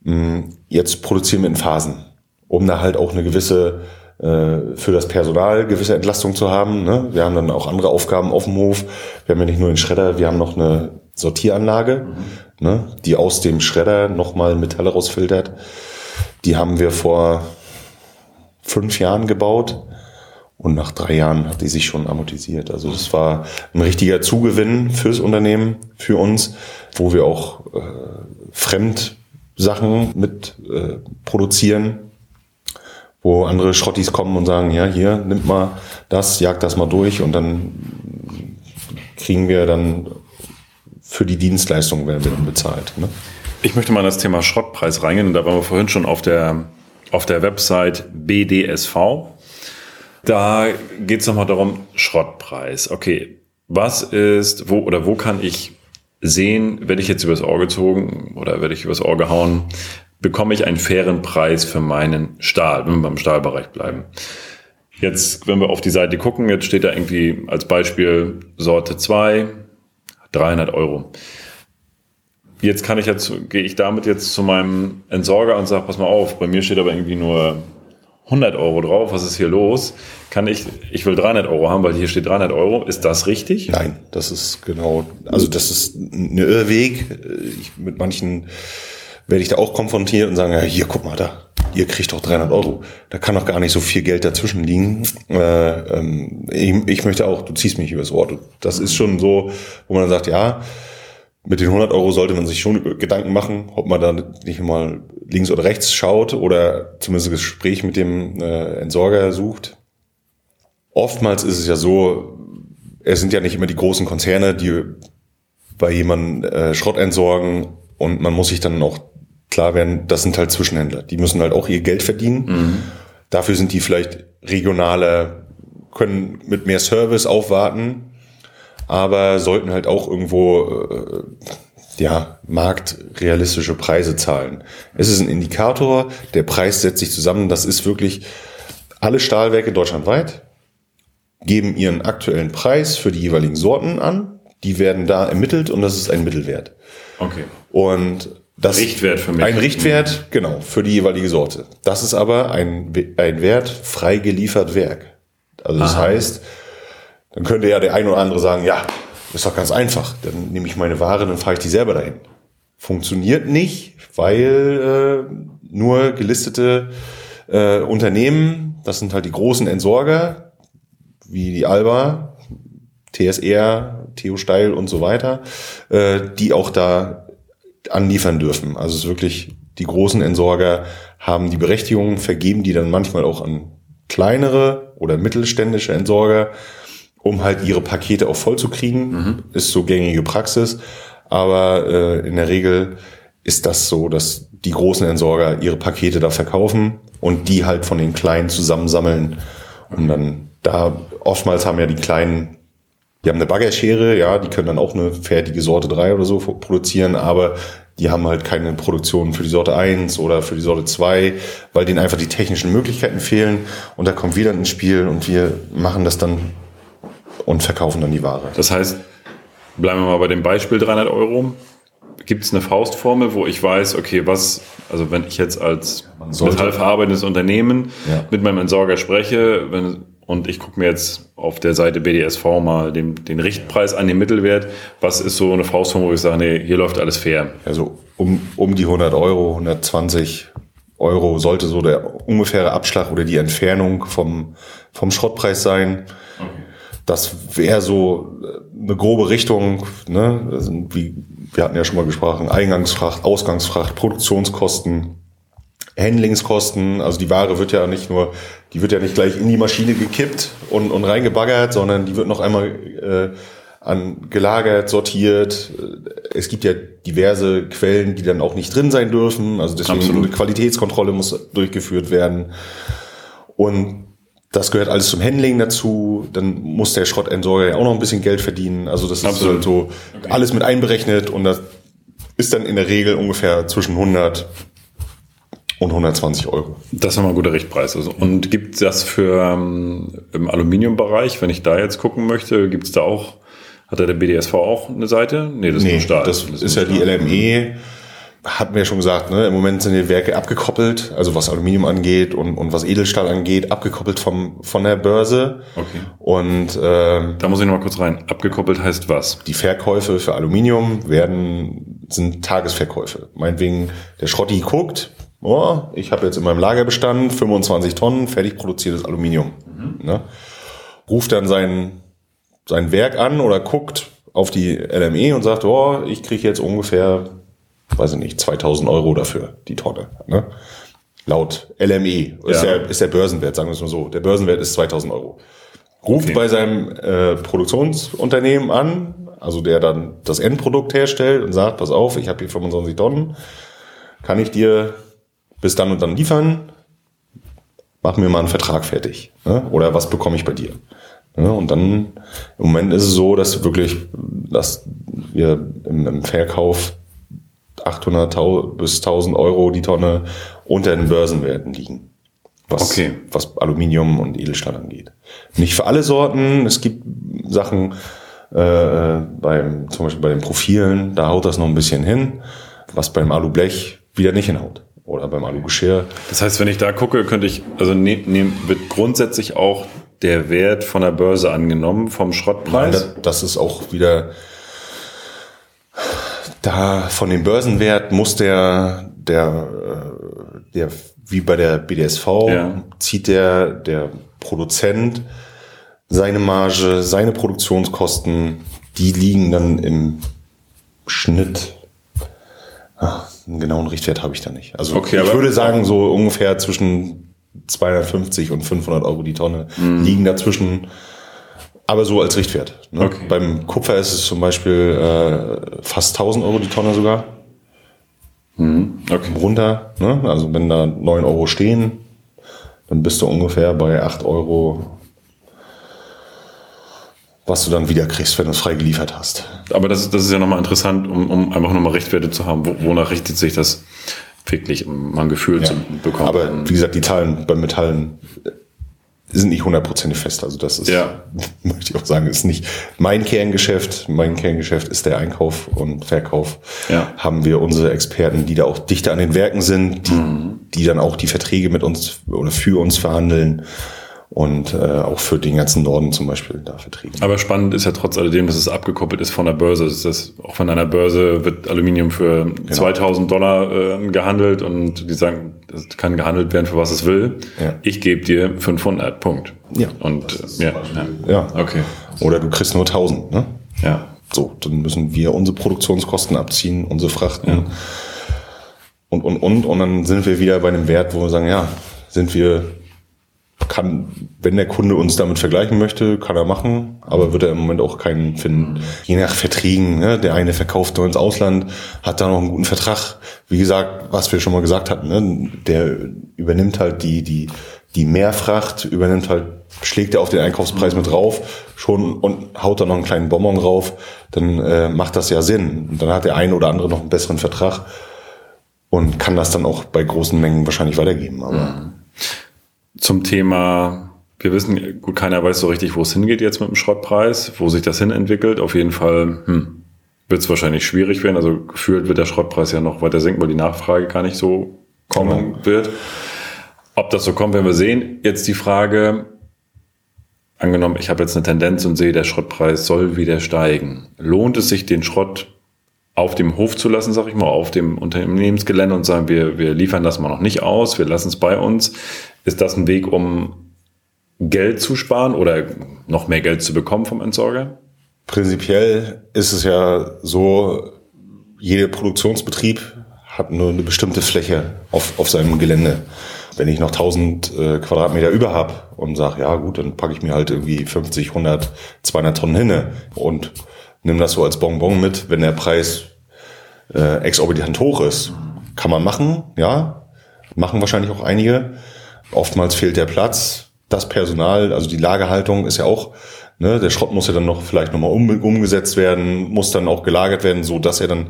Hm, jetzt produzieren wir in Phasen, um da halt auch eine gewisse für das Personal gewisse Entlastung zu haben. Ne? Wir haben dann auch andere Aufgaben auf dem Hof. Wir haben ja nicht nur den Schredder, wir haben noch eine Sortieranlage, mhm. ne? die aus dem Schredder nochmal Metalle rausfiltert. Die haben wir vor fünf Jahren gebaut und nach drei Jahren hat die sich schon amortisiert. Also das war ein richtiger Zugewinn fürs Unternehmen, für uns, wo wir auch äh, Fremdsachen mit äh, produzieren, wo andere Schrottis kommen und sagen, ja, hier, nimmt mal das, jagt das mal durch und dann kriegen wir dann für die Dienstleistung werden wir dann bezahlt. Ne? Ich möchte mal in das Thema Schrottpreis reingehen. Und da waren wir vorhin schon auf der, auf der Website BDSV. Da geht es nochmal darum, Schrottpreis. Okay, was ist, wo oder wo kann ich sehen, werde ich jetzt übers Ohr gezogen oder werde ich übers Ohr gehauen, bekomme ich einen fairen Preis für meinen Stahl, wenn wir beim Stahlbereich bleiben. Jetzt, wenn wir auf die Seite gucken, jetzt steht da irgendwie als Beispiel Sorte 2, 300 Euro. Jetzt kann ich jetzt, gehe ich damit jetzt zu meinem Entsorger und sage, pass mal auf, bei mir steht aber irgendwie nur 100 Euro drauf, was ist hier los? Kann ich, ich will 300 Euro haben, weil hier steht 300 Euro. Ist das richtig? Nein, das ist genau, also das ist ein Irrweg. Ich, mit manchen werde ich da auch konfrontiert und sagen, ja, hier, guck mal da, ihr kriegt doch 300 Euro. Da kann doch gar nicht so viel Geld dazwischen liegen. Äh, ähm, ich, ich möchte auch, du ziehst mich übers Wort. Das ist schon so, wo man dann sagt, ja, mit den 100 Euro sollte man sich schon Gedanken machen, ob man da nicht mal links oder rechts schaut oder zumindest ein Gespräch mit dem äh, Entsorger sucht. Oftmals ist es ja so, es sind ja nicht immer die großen Konzerne, die bei jemandem äh, Schrott entsorgen und man muss sich dann auch klar werden, das sind halt Zwischenhändler. Die müssen halt auch ihr Geld verdienen. Mhm. Dafür sind die vielleicht regionale, können mit mehr Service aufwarten aber sollten halt auch irgendwo äh, ja, marktrealistische Preise zahlen. Es ist ein Indikator, der Preis setzt sich zusammen, das ist wirklich alle Stahlwerke deutschlandweit geben ihren aktuellen Preis für die jeweiligen Sorten an, die werden da ermittelt und das ist ein Mittelwert. Okay. Und das Richtwert für mich. Ein Richtwert, genau, für die jeweilige Sorte. Das ist aber ein, ein Wert frei geliefert Werk. Also das Aha. heißt, dann könnte ja der ein oder andere sagen, ja, ist doch ganz einfach. Dann nehme ich meine Ware, dann fahre ich die selber dahin. Funktioniert nicht, weil äh, nur gelistete äh, Unternehmen, das sind halt die großen Entsorger, wie die Alba, TSR, Theo Steil und so weiter, äh, die auch da anliefern dürfen. Also es ist wirklich, die großen Entsorger haben die Berechtigung, vergeben die dann manchmal auch an kleinere oder mittelständische Entsorger um halt ihre Pakete auch voll zu kriegen. Mhm. Ist so gängige Praxis. Aber äh, in der Regel ist das so, dass die großen Entsorger ihre Pakete da verkaufen und die halt von den kleinen zusammensammeln. Und dann da oftmals haben ja die kleinen, die haben eine Baggerschere, ja, die können dann auch eine fertige Sorte 3 oder so produzieren, aber die haben halt keine Produktion für die Sorte 1 oder für die Sorte 2, weil denen einfach die technischen Möglichkeiten fehlen. Und da kommt wieder ins Spiel und wir machen das dann und verkaufen dann die Ware. Das heißt, bleiben wir mal bei dem Beispiel 300 Euro. Gibt es eine Faustformel, wo ich weiß, okay, was, also wenn ich jetzt als metallverarbeitendes Unternehmen ja. mit meinem Entsorger spreche wenn, und ich gucke mir jetzt auf der Seite BDSV mal den, den Richtpreis an, den Mittelwert, was ist so eine Faustformel, wo ich sage, nee, hier läuft alles fair? Also um, um die 100 Euro, 120 Euro sollte so der ungefähre Abschlag oder die Entfernung vom, vom Schrottpreis sein. Okay. Das wäre so äh, eine grobe Richtung, ne? wie wir hatten ja schon mal gesprochen, Eingangsfracht, Ausgangsfracht, Produktionskosten, Handlingskosten. Also die Ware wird ja nicht nur, die wird ja nicht gleich in die Maschine gekippt und, und reingebaggert, sondern die wird noch einmal äh, an gelagert, sortiert. Es gibt ja diverse Quellen, die dann auch nicht drin sein dürfen. Also deswegen Absolut. eine Qualitätskontrolle muss durchgeführt werden. Und das gehört alles zum Handling dazu. Dann muss der Schrottentsorger ja auch noch ein bisschen Geld verdienen. Also das Absolut. ist so okay. alles mit einberechnet und das ist dann in der Regel ungefähr zwischen 100 und 120 Euro. Das ist nochmal ein guter Richtpreis. Also, und gibt es das für ähm, im Aluminiumbereich, wenn ich da jetzt gucken möchte, gibt es da auch, hat da der BDSV auch eine Seite? Nee, das ist nee, nur Stahl. Das, das ist ja die LME hatten wir ja schon gesagt, ne, im Moment sind die Werke abgekoppelt, also was Aluminium angeht und, und was Edelstahl angeht, abgekoppelt vom, von der Börse. Okay. Und äh, da muss ich noch mal kurz rein. Abgekoppelt heißt was? Die Verkäufe für Aluminium werden sind Tagesverkäufe. Meinetwegen der Schrotti guckt, oh, ich habe jetzt in meinem Lagerbestand 25 Tonnen fertig produziertes Aluminium. Mhm. Ne? Ruft dann sein, sein Werk an oder guckt auf die LME und sagt, oh, ich kriege jetzt ungefähr weiß ich nicht, 2000 Euro dafür, die Tonne. Ne? Laut LME ist, ja. der, ist der Börsenwert, sagen wir es mal so. Der Börsenwert ist 2000 Euro. Ruft okay. bei seinem äh, Produktionsunternehmen an, also der dann das Endprodukt herstellt und sagt, pass auf, ich habe hier 25 Tonnen, kann ich dir bis dann und dann liefern? Mach mir mal einen Vertrag fertig. Ne? Oder was bekomme ich bei dir? Ne? Und dann, im Moment ist es so, dass wirklich, dass wir im, im Verkauf 800 bis 1000 Euro die Tonne unter den Börsenwerten liegen. Was, okay. was Aluminium und Edelstahl angeht. Nicht für alle Sorten. Es gibt Sachen, äh, beim, zum Beispiel bei den Profilen, da haut das noch ein bisschen hin, was beim Alublech wieder nicht hinhaut. Oder beim Alugeschirr. Das heißt, wenn ich da gucke, könnte ich, also ne, ne, wird grundsätzlich auch der Wert von der Börse angenommen, vom Schrottpreis? Nein, das, ist auch wieder da von dem Börsenwert muss der, der, äh, der wie bei der BDSV, ja. zieht der, der Produzent seine Marge, seine Produktionskosten, die liegen dann im Schnitt. Ach, einen genauen Richtwert habe ich da nicht. Also okay, ich würde sagen, so ungefähr zwischen 250 und 500 Euro die Tonne mhm. liegen dazwischen. Aber so als Richtwert. Ne? Okay. Beim Kupfer ist es zum Beispiel äh, fast 1000 Euro die Tonne sogar. Mhm. Okay. Runter. Ne? Also wenn da 9 Euro stehen, dann bist du ungefähr bei 8 Euro was du dann wieder kriegst, wenn du es frei geliefert hast. Aber das, das ist ja nochmal interessant, um, um einfach nochmal Richtwerte zu haben. Wo, wonach richtet sich das wirklich, um mal ein Gefühl ja. zu bekommen? Aber wie gesagt, die Zahlen bei Metallen sind nicht hundertprozentig fest. Also das ist, ja. möchte ich auch sagen, ist nicht mein Kerngeschäft. Mein Kerngeschäft ist der Einkauf und Verkauf. Ja. Haben wir unsere Experten, die da auch dichter an den Werken sind, die, mhm. die dann auch die Verträge mit uns oder für uns verhandeln und äh, auch für den ganzen Norden zum Beispiel da vertrieben. Aber spannend ist ja trotz alledem, dass es abgekoppelt ist von der Börse. Das ist auch von einer Börse wird Aluminium für genau. 2000 Dollar äh, gehandelt und die sagen, das kann gehandelt werden für was es will. Ja. Ich gebe dir 500, Punkt. Ja. Und ja, ja, ja. Okay. Oder du kriegst nur 1000, ne? Ja. So, dann müssen wir unsere Produktionskosten abziehen, unsere Frachten. Ja. Und, und, und, und dann sind wir wieder bei einem Wert, wo wir sagen, ja, sind wir kann, wenn der Kunde uns damit vergleichen möchte, kann er machen, aber wird er im Moment auch keinen finden. Je nach Verträgen, ne? der eine verkauft nur ins Ausland, hat da noch einen guten Vertrag. Wie gesagt, was wir schon mal gesagt hatten, ne? der übernimmt halt die, die, die Mehrfracht, übernimmt halt, schlägt er auf den Einkaufspreis mit drauf, schon und haut da noch einen kleinen Bonbon drauf, dann äh, macht das ja Sinn. Und dann hat der eine oder andere noch einen besseren Vertrag und kann das dann auch bei großen Mengen wahrscheinlich weitergeben. Aber mhm zum Thema, wir wissen, gut, keiner weiß so richtig, wo es hingeht jetzt mit dem Schrottpreis, wo sich das hin entwickelt. Auf jeden Fall hm, wird es wahrscheinlich schwierig werden. Also gefühlt wird der Schrottpreis ja noch weiter sinken, weil die Nachfrage gar nicht so kommen genau. wird. Ob das so kommt, werden wir sehen. Jetzt die Frage, angenommen, ich habe jetzt eine Tendenz und sehe, der Schrottpreis soll wieder steigen. Lohnt es sich, den Schrott auf dem Hof zu lassen, sag ich mal, auf dem Unternehmensgelände und sagen, wir, wir liefern das mal noch nicht aus, wir lassen es bei uns. Ist das ein Weg, um Geld zu sparen oder noch mehr Geld zu bekommen vom Entsorger? Prinzipiell ist es ja so, jeder Produktionsbetrieb hat nur eine bestimmte Fläche auf, auf seinem Gelände. Wenn ich noch 1000 äh, Quadratmeter über habe und sage, ja gut, dann packe ich mir halt irgendwie 50, 100, 200 Tonnen hinne und nimm das so als Bonbon mit, wenn der Preis äh, exorbitant hoch ist. Kann man machen, ja. Machen wahrscheinlich auch einige. Oftmals fehlt der Platz, das Personal, also die Lagerhaltung ist ja auch, ne, der Schrott muss ja dann noch vielleicht nochmal um, umgesetzt werden, muss dann auch gelagert werden, so dass er dann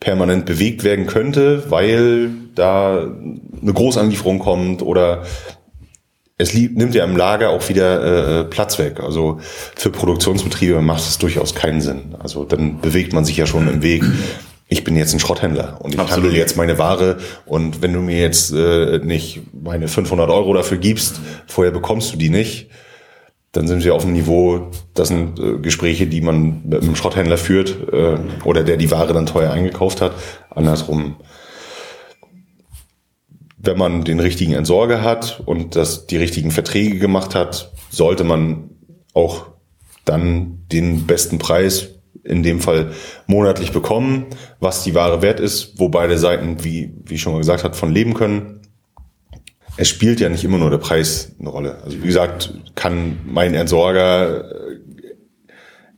permanent bewegt werden könnte, weil da eine Großanlieferung kommt oder es nimmt ja im Lager auch wieder äh, Platz weg. Also für Produktionsbetriebe macht es durchaus keinen Sinn. Also dann bewegt man sich ja schon im Weg. Ich bin jetzt ein Schrotthändler und ich Absolut. handle jetzt meine Ware und wenn du mir jetzt äh, nicht meine 500 Euro dafür gibst, vorher bekommst du die nicht, dann sind wir auf dem Niveau, das sind äh, Gespräche, die man mit einem Schrotthändler führt äh, oder der die Ware dann teuer eingekauft hat. Andersrum wenn man den richtigen Entsorger hat und das die richtigen Verträge gemacht hat, sollte man auch dann den besten Preis in dem Fall monatlich bekommen, was die Ware wert ist, wo beide Seiten, wie, wie schon mal gesagt hat, von leben können. Es spielt ja nicht immer nur der Preis eine Rolle. Also wie gesagt, kann mein Entsorger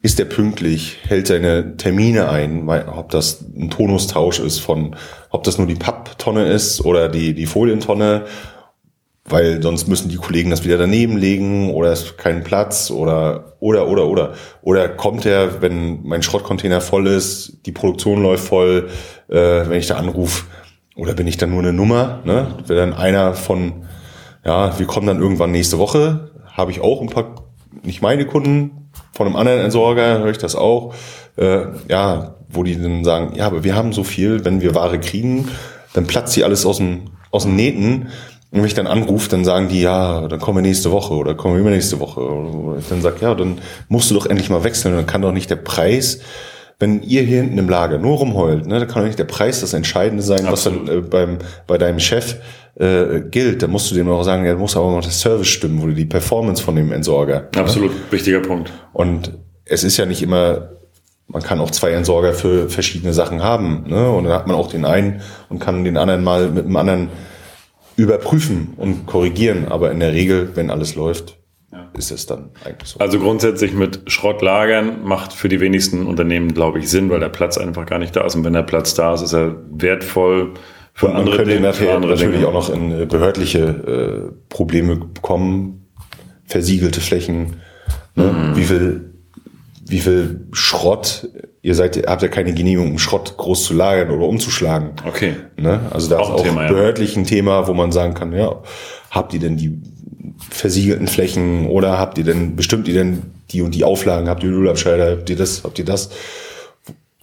ist er pünktlich, hält seine Termine ein, ob das ein Tonustausch ist von, ob das nur die Papptonne ist oder die, die Folientonne, weil sonst müssen die Kollegen das wieder daneben legen oder ist kein Platz oder, oder, oder, oder. Oder kommt er, wenn mein Schrottcontainer voll ist, die Produktion läuft voll, äh, wenn ich da anrufe, oder bin ich dann nur eine Nummer, ne? Wenn dann einer von, ja, wir kommen dann irgendwann nächste Woche, habe ich auch ein paar, nicht meine Kunden, von einem anderen Entsorger höre ich das auch, äh, ja, wo die dann sagen, ja, aber wir haben so viel, wenn wir Ware kriegen, dann platzt die alles aus dem, aus den Nähten. Und wenn ich dann anrufe, dann sagen die, ja, dann kommen wir nächste Woche oder kommen wir übernächste Woche. Und ich dann sag, ja, dann musst du doch endlich mal wechseln. dann kann doch nicht der Preis, wenn ihr hier hinten im Lager nur rumheult, ne, dann kann doch nicht der Preis das Entscheidende sein, Absolut. was dann äh, beim, bei deinem Chef äh, gilt. Da musst du dem auch sagen, ja, muss aber noch der Service stimmen oder die Performance von dem Entsorger. Absolut, ne? wichtiger Punkt. Und es ist ja nicht immer man kann auch zwei Entsorger für verschiedene Sachen haben. Ne? Und dann hat man auch den einen und kann den anderen mal mit dem anderen überprüfen und korrigieren. Aber in der Regel, wenn alles läuft, ja. ist es dann eigentlich so. Also grundsätzlich mit Schrott lagern macht für die wenigsten Unternehmen, glaube ich, Sinn, weil der Platz einfach gar nicht da ist. Und wenn der Platz da ist, ist er wertvoll für und andere Dinge. Nachher andere natürlich Dinge. auch noch in äh, behördliche äh, Probleme bekommen. Versiegelte Flächen. Ne? Mhm. Wie viel wie viel Schrott, ihr seid, habt ja keine Genehmigung, um Schrott groß zu lagern oder umzuschlagen. Okay. Ne? Also da auch ist auch Thema, behördlich ein Thema, wo man sagen kann, ja, habt ihr denn die versiegelten Flächen oder habt ihr denn, bestimmt ihr denn die und die Auflagen, habt ihr Ölabscheider, habt ihr das, habt ihr das?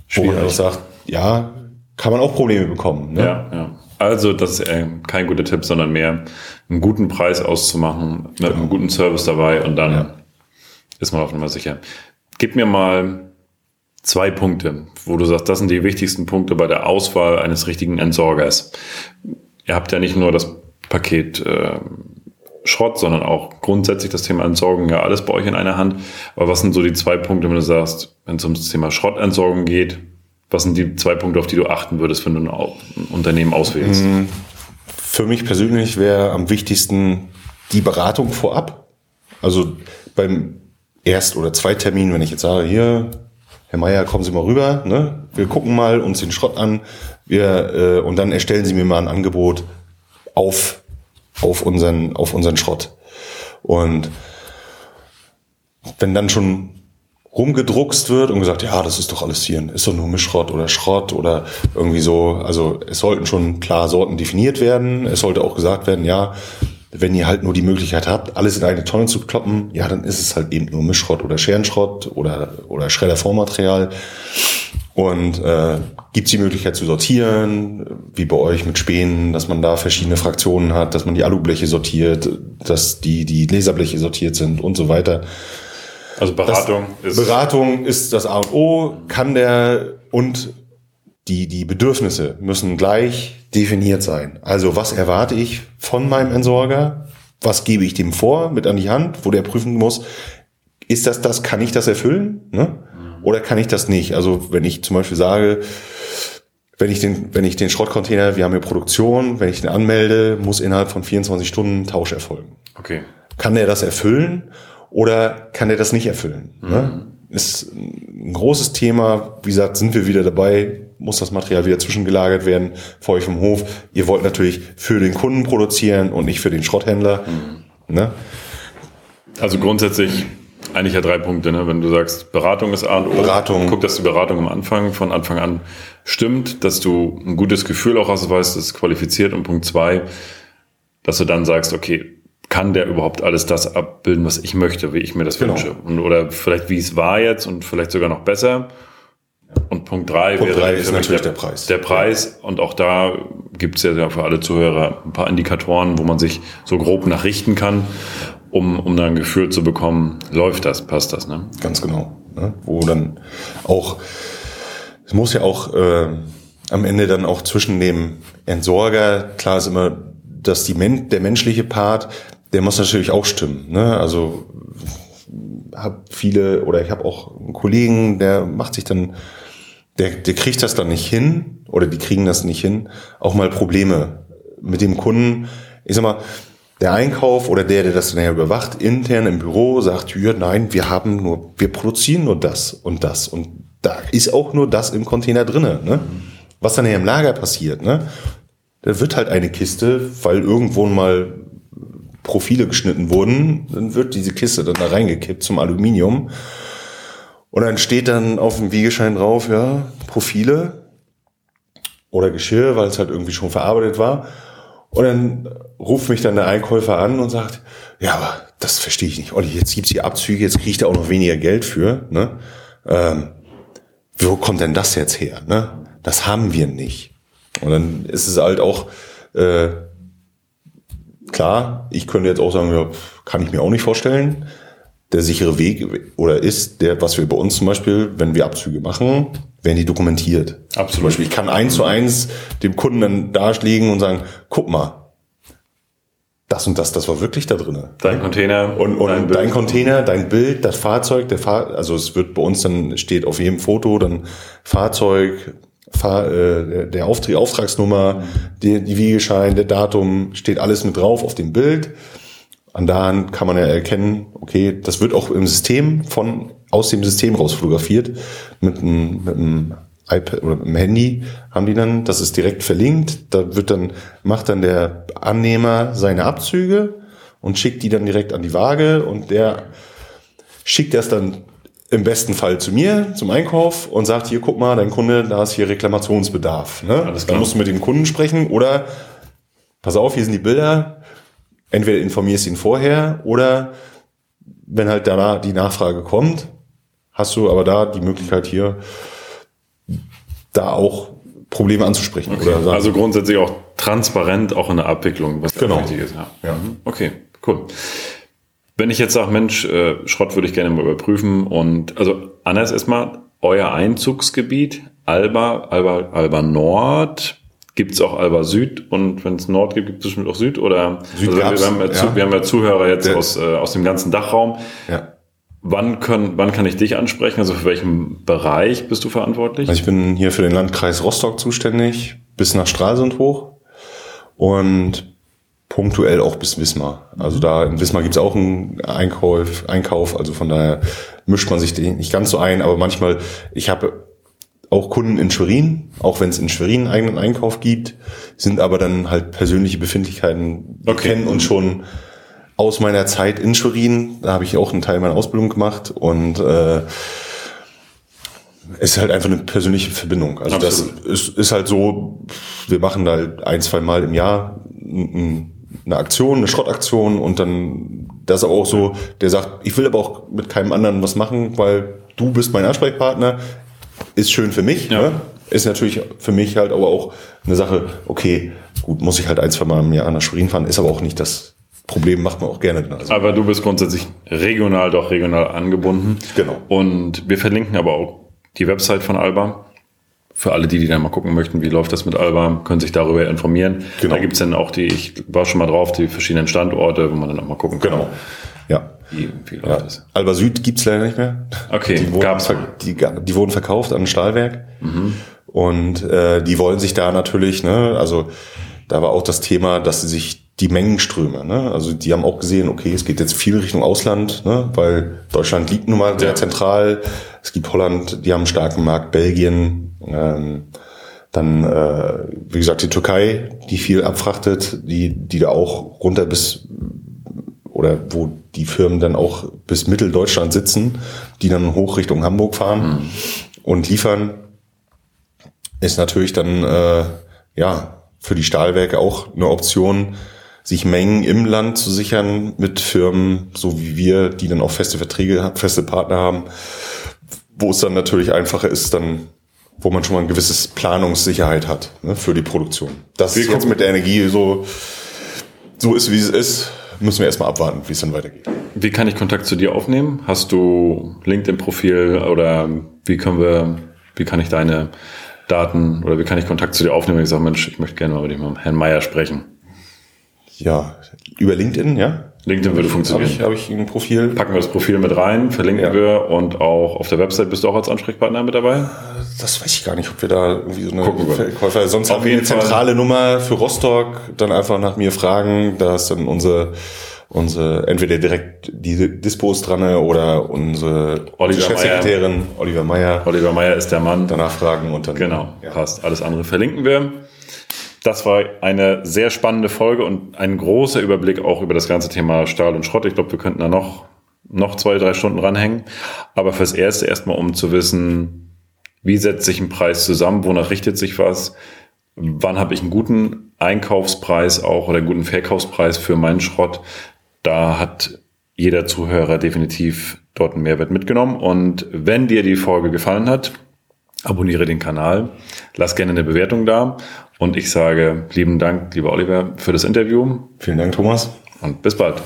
Schwierig. Wo man auch sagt, ja, kann man auch Probleme bekommen. Ne? Ja, ja. Also das ist äh, kein guter Tipp, sondern mehr einen guten Preis auszumachen, mit einem guten Service dabei und dann ja. ist man auf Nummer sicher. Gib mir mal zwei Punkte, wo du sagst, das sind die wichtigsten Punkte bei der Auswahl eines richtigen Entsorgers. Ihr habt ja nicht nur das Paket äh, Schrott, sondern auch grundsätzlich das Thema Entsorgung ja alles bei euch in einer Hand. Aber was sind so die zwei Punkte, wenn du sagst, wenn es ums Thema Schrottentsorgung geht, was sind die zwei Punkte, auf die du achten würdest, wenn du ein Unternehmen auswählst? Mhm. Für mich persönlich wäre am wichtigsten die Beratung vorab. Also beim Erst- oder Zweitermin, wenn ich jetzt sage, hier, Herr Meier, kommen Sie mal rüber, ne? wir gucken mal uns den Schrott an wir, äh, und dann erstellen Sie mir mal ein Angebot auf, auf, unseren, auf unseren Schrott. Und wenn dann schon rumgedruckst wird und gesagt, ja, das ist doch alles hier, ist doch nur Mischschrott oder Schrott oder irgendwie so. Also es sollten schon klar Sorten definiert werden. Es sollte auch gesagt werden, ja, wenn ihr halt nur die Möglichkeit habt, alles in eine Tonne zu kloppen, ja, dann ist es halt eben nur Mischschrott oder Scherenschrott oder, oder Schreddervormaterial. Und äh, gibt es die Möglichkeit zu sortieren, wie bei euch mit Spänen, dass man da verschiedene Fraktionen hat, dass man die Alubleche sortiert, dass die, die Laserbleche sortiert sind und so weiter. Also Beratung das, ist. Beratung ist das A und O, kann der und die, die Bedürfnisse müssen gleich definiert sein. Also was erwarte ich von meinem Entsorger? Was gebe ich dem vor mit an die Hand, wo der prüfen muss, ist das das, kann ich das erfüllen? Ne? Oder kann ich das nicht? Also wenn ich zum Beispiel sage, wenn ich den, wenn ich den Schrottcontainer, wir haben hier Produktion, wenn ich den anmelde, muss innerhalb von 24 Stunden Tausch erfolgen. Okay. Kann der das erfüllen oder kann der das nicht erfüllen? Ne? Mhm. Ne? Ist ein großes Thema. Wie gesagt, sind wir wieder dabei, muss das Material wieder zwischengelagert werden vor euch vom Hof. Ihr wollt natürlich für den Kunden produzieren und nicht für den Schrotthändler. Mhm. Ne? Also grundsätzlich eigentlich ja drei Punkte, ne? Wenn du sagst, Beratung ist A und O. Beratung. Guck, dass die Beratung am Anfang, von Anfang an stimmt, dass du ein gutes Gefühl auch hast, weißt, das ist qualifiziert. Und Punkt zwei, dass du dann sagst, okay, kann der überhaupt alles das abbilden, was ich möchte, wie ich mir das genau. wünsche? Und, oder vielleicht wie es war jetzt und vielleicht sogar noch besser. Und Punkt drei Punkt wäre drei ist natürlich der, der, Preis. Der Preis. Und auch da gibt es ja für alle Zuhörer ein paar Indikatoren, wo man sich so grob nachrichten kann, um, um dann ein Gefühl zu bekommen, läuft das, passt das. Ne? Ganz genau. Ne? Wo dann auch, es muss ja auch äh, am Ende dann auch zwischen dem Entsorger, klar ist immer, dass die Men der menschliche Part, der muss natürlich auch stimmen. Ne? Also habe viele oder ich habe auch einen Kollegen, der macht sich dann, der, der kriegt das dann nicht hin oder die kriegen das nicht hin, auch mal Probleme mit dem Kunden. Ich sag mal, der Einkauf oder der, der das nachher überwacht, intern im Büro, sagt, ja, nein, wir haben nur, wir produzieren nur das und das und da ist auch nur das im Container drinnen. Ne? Was dann hier im Lager passiert, ne? Da wird halt eine Kiste, weil irgendwo mal Profile geschnitten wurden, dann wird diese Kiste dann da reingekippt zum Aluminium. Und dann steht dann auf dem Wiegeschein drauf, ja, Profile oder Geschirr, weil es halt irgendwie schon verarbeitet war. Und dann ruft mich dann der Einkäufer an und sagt, ja, aber das verstehe ich nicht. Olli, jetzt gibt's hier Abzüge, jetzt kriegt er auch noch weniger Geld für. Ne? Ähm, wo kommt denn das jetzt her? Ne? Das haben wir nicht. Und dann ist es halt auch äh, klar, ich könnte jetzt auch sagen, ja, kann ich mir auch nicht vorstellen. Der sichere Weg oder ist der, was wir bei uns zum Beispiel, wenn wir Abzüge machen, werden die dokumentiert. Absolut. Zum Beispiel, ich kann eins zu eins dem Kunden dann darlegen und sagen, guck mal, das und das, das war wirklich da drinne. Dein Container Und, und dein dein. Container, dein Bild, das Fahrzeug, der Fahr also es wird bei uns dann steht auf jedem Foto dann Fahrzeug, Fahr, der- der Auftrag, Auftragsnummer, die, die Wiegeschein, der Datum, steht alles mit drauf auf dem Bild. An daran kann man ja erkennen, okay, das wird auch im System von aus dem System raus fotografiert mit einem, mit einem iPad oder mit einem Handy haben die dann, das ist direkt verlinkt, da wird dann macht dann der Annehmer seine Abzüge und schickt die dann direkt an die Waage und der schickt das dann im besten Fall zu mir zum Einkauf und sagt hier guck mal, dein Kunde, da ist hier Reklamationsbedarf, ne? Alles Dann klar. musst du mit dem Kunden sprechen oder pass auf, hier sind die Bilder, entweder informierst ihn vorher oder wenn halt da die Nachfrage kommt, hast du aber da die Möglichkeit hier da auch Probleme anzusprechen. Okay. Oder sagen, Also grundsätzlich auch transparent, auch in der Abwicklung, was Genau. wichtig ist. Ja. Ja. Mhm. Okay, cool. Wenn ich jetzt sage, Mensch, äh, Schrott würde ich gerne mal überprüfen und also anders erstmal, euer Einzugsgebiet, Alba, Alba, Alba Nord, gibt es auch Alba Süd und wenn es Nord gibt, gibt es bestimmt auch Süd oder Süd also wir, haben ja, Zu, ja. wir haben ja Zuhörer jetzt Der- aus, äh, aus dem ganzen Dachraum. ja. Wann, können, wann kann ich dich ansprechen? Also für welchen Bereich bist du verantwortlich? Also ich bin hier für den Landkreis Rostock zuständig, bis nach Stralsund hoch und punktuell auch bis Wismar. Also da in Wismar gibt's auch einen Einkauf, Einkauf, also von daher mischt man sich den nicht ganz so ein, aber manchmal, ich habe auch Kunden in Schwerin, auch wenn es in Schwerin einen eigenen Einkauf gibt, sind aber dann halt persönliche Befindlichkeiten, Okay. kennen uns schon aus meiner Zeit in Schwerin, da habe ich auch einen Teil meiner Ausbildung gemacht und äh, es ist halt einfach eine persönliche Verbindung. Also Absolut. das ist, ist halt so, wir machen da halt ein, zwei Mal im Jahr n- eine Aktion, eine Schrottaktion und dann das aber auch so, der sagt, ich will aber auch mit keinem anderen was machen, weil du bist mein Ansprechpartner, ist schön für mich, Ja. ne? ist natürlich für mich halt aber auch eine Sache, okay, gut, muss ich halt ein, zwei Mal im Jahr nach Schwerin fahren, ist aber auch nicht das Problem, macht man auch gerne. Also, Aber du bist grundsätzlich regional, doch regional angebunden. Genau. Und wir verlinken aber auch die Website von Alba. Für alle, die, die dann mal gucken möchten, wie läuft das mit Alba, können sich darüber informieren. Genau. Da gibt's dann auch die, ich war schon mal drauf, die verschiedenen Standorte, wo man dann auch mal gucken kann, genau. Ja. wie, wie läuft Ja. das. Alba Süd gibt's leider nicht mehr. Okay, die wurden, gab's. die, die wurden verkauft an ein Stahlwerk. Und äh, die wollen sich da natürlich, ne, also da war auch das Thema, dass sie sich die Mengenströme, ne, also die haben auch gesehen, okay, es geht jetzt viel Richtung Ausland, ne, weil Deutschland liegt nun mal sehr Ja. zentral. Es gibt Holland, die haben einen starken Markt, Belgien, ähm, dann, äh, wie gesagt, die Türkei, die viel abfrachtet, die, die da auch runter bis oder wo die Firmen dann auch bis Mitteldeutschland sitzen, die dann hoch Richtung Hamburg fahren und liefern, ist natürlich dann äh, ja für die Stahlwerke auch eine Option, sich Mengen im Land zu sichern mit Firmen, so wie wir, die dann auch feste Verträge, feste Partner haben, wo es dann natürlich einfacher ist, dann wo man schon mal ein gewisses Planungssicherheit hat ne, für die Produktion. Das Wir ist jetzt mit der Energie so so ist, wie es ist, müssen wir erstmal abwarten, wie es dann weitergeht. Wie kann ich Kontakt zu dir aufnehmen? Hast du LinkedIn-Profil oder wie können wir, wie kann ich deine Daten oder wie kann ich Kontakt zu dir aufnehmen, ich sage, Mensch, ich möchte gerne mal mit dem Herrn Meier sprechen? Ja, über LinkedIn, ja. LinkedIn würde Habe funktionieren. ich, hab ich ein Profil. Packen wir das Profil mit rein, verlinken Ja. wir und auch auf der Website bist du auch als Ansprechpartner mit dabei? Das weiß ich gar nicht, ob wir da irgendwie so eine. Verkäufer, sonst Auf haben wir eine Fall. zentrale Nummer für Rostock, dann einfach nach mir fragen, da ist dann unsere, unsere, entweder direkt die Dispos dran oder unsere Oliver Chefsekretärin Oliver Meyer Oliver Meier ist der Mann. danach fragen und dann. Genau, Ja. passt. Alles andere verlinken wir. Das war eine sehr spannende Folge und ein großer Überblick auch über das ganze Thema Stahl und Schrott. Ich glaube, wir könnten da noch, noch zwei, drei Stunden ranhängen. Aber fürs Erste erstmal, um zu wissen, wie setzt sich ein Preis zusammen, wonach richtet sich was, wann habe ich einen guten Einkaufspreis auch oder einen guten Verkaufspreis für meinen Schrott. Da hat jeder Zuhörer definitiv dort einen Mehrwert mitgenommen. Und wenn dir die Folge gefallen hat, abonniere den Kanal, lass gerne eine Bewertung da und ich sage lieben Dank, lieber Oliver, für das Interview. Vielen Dank, Thomas. Und bis bald.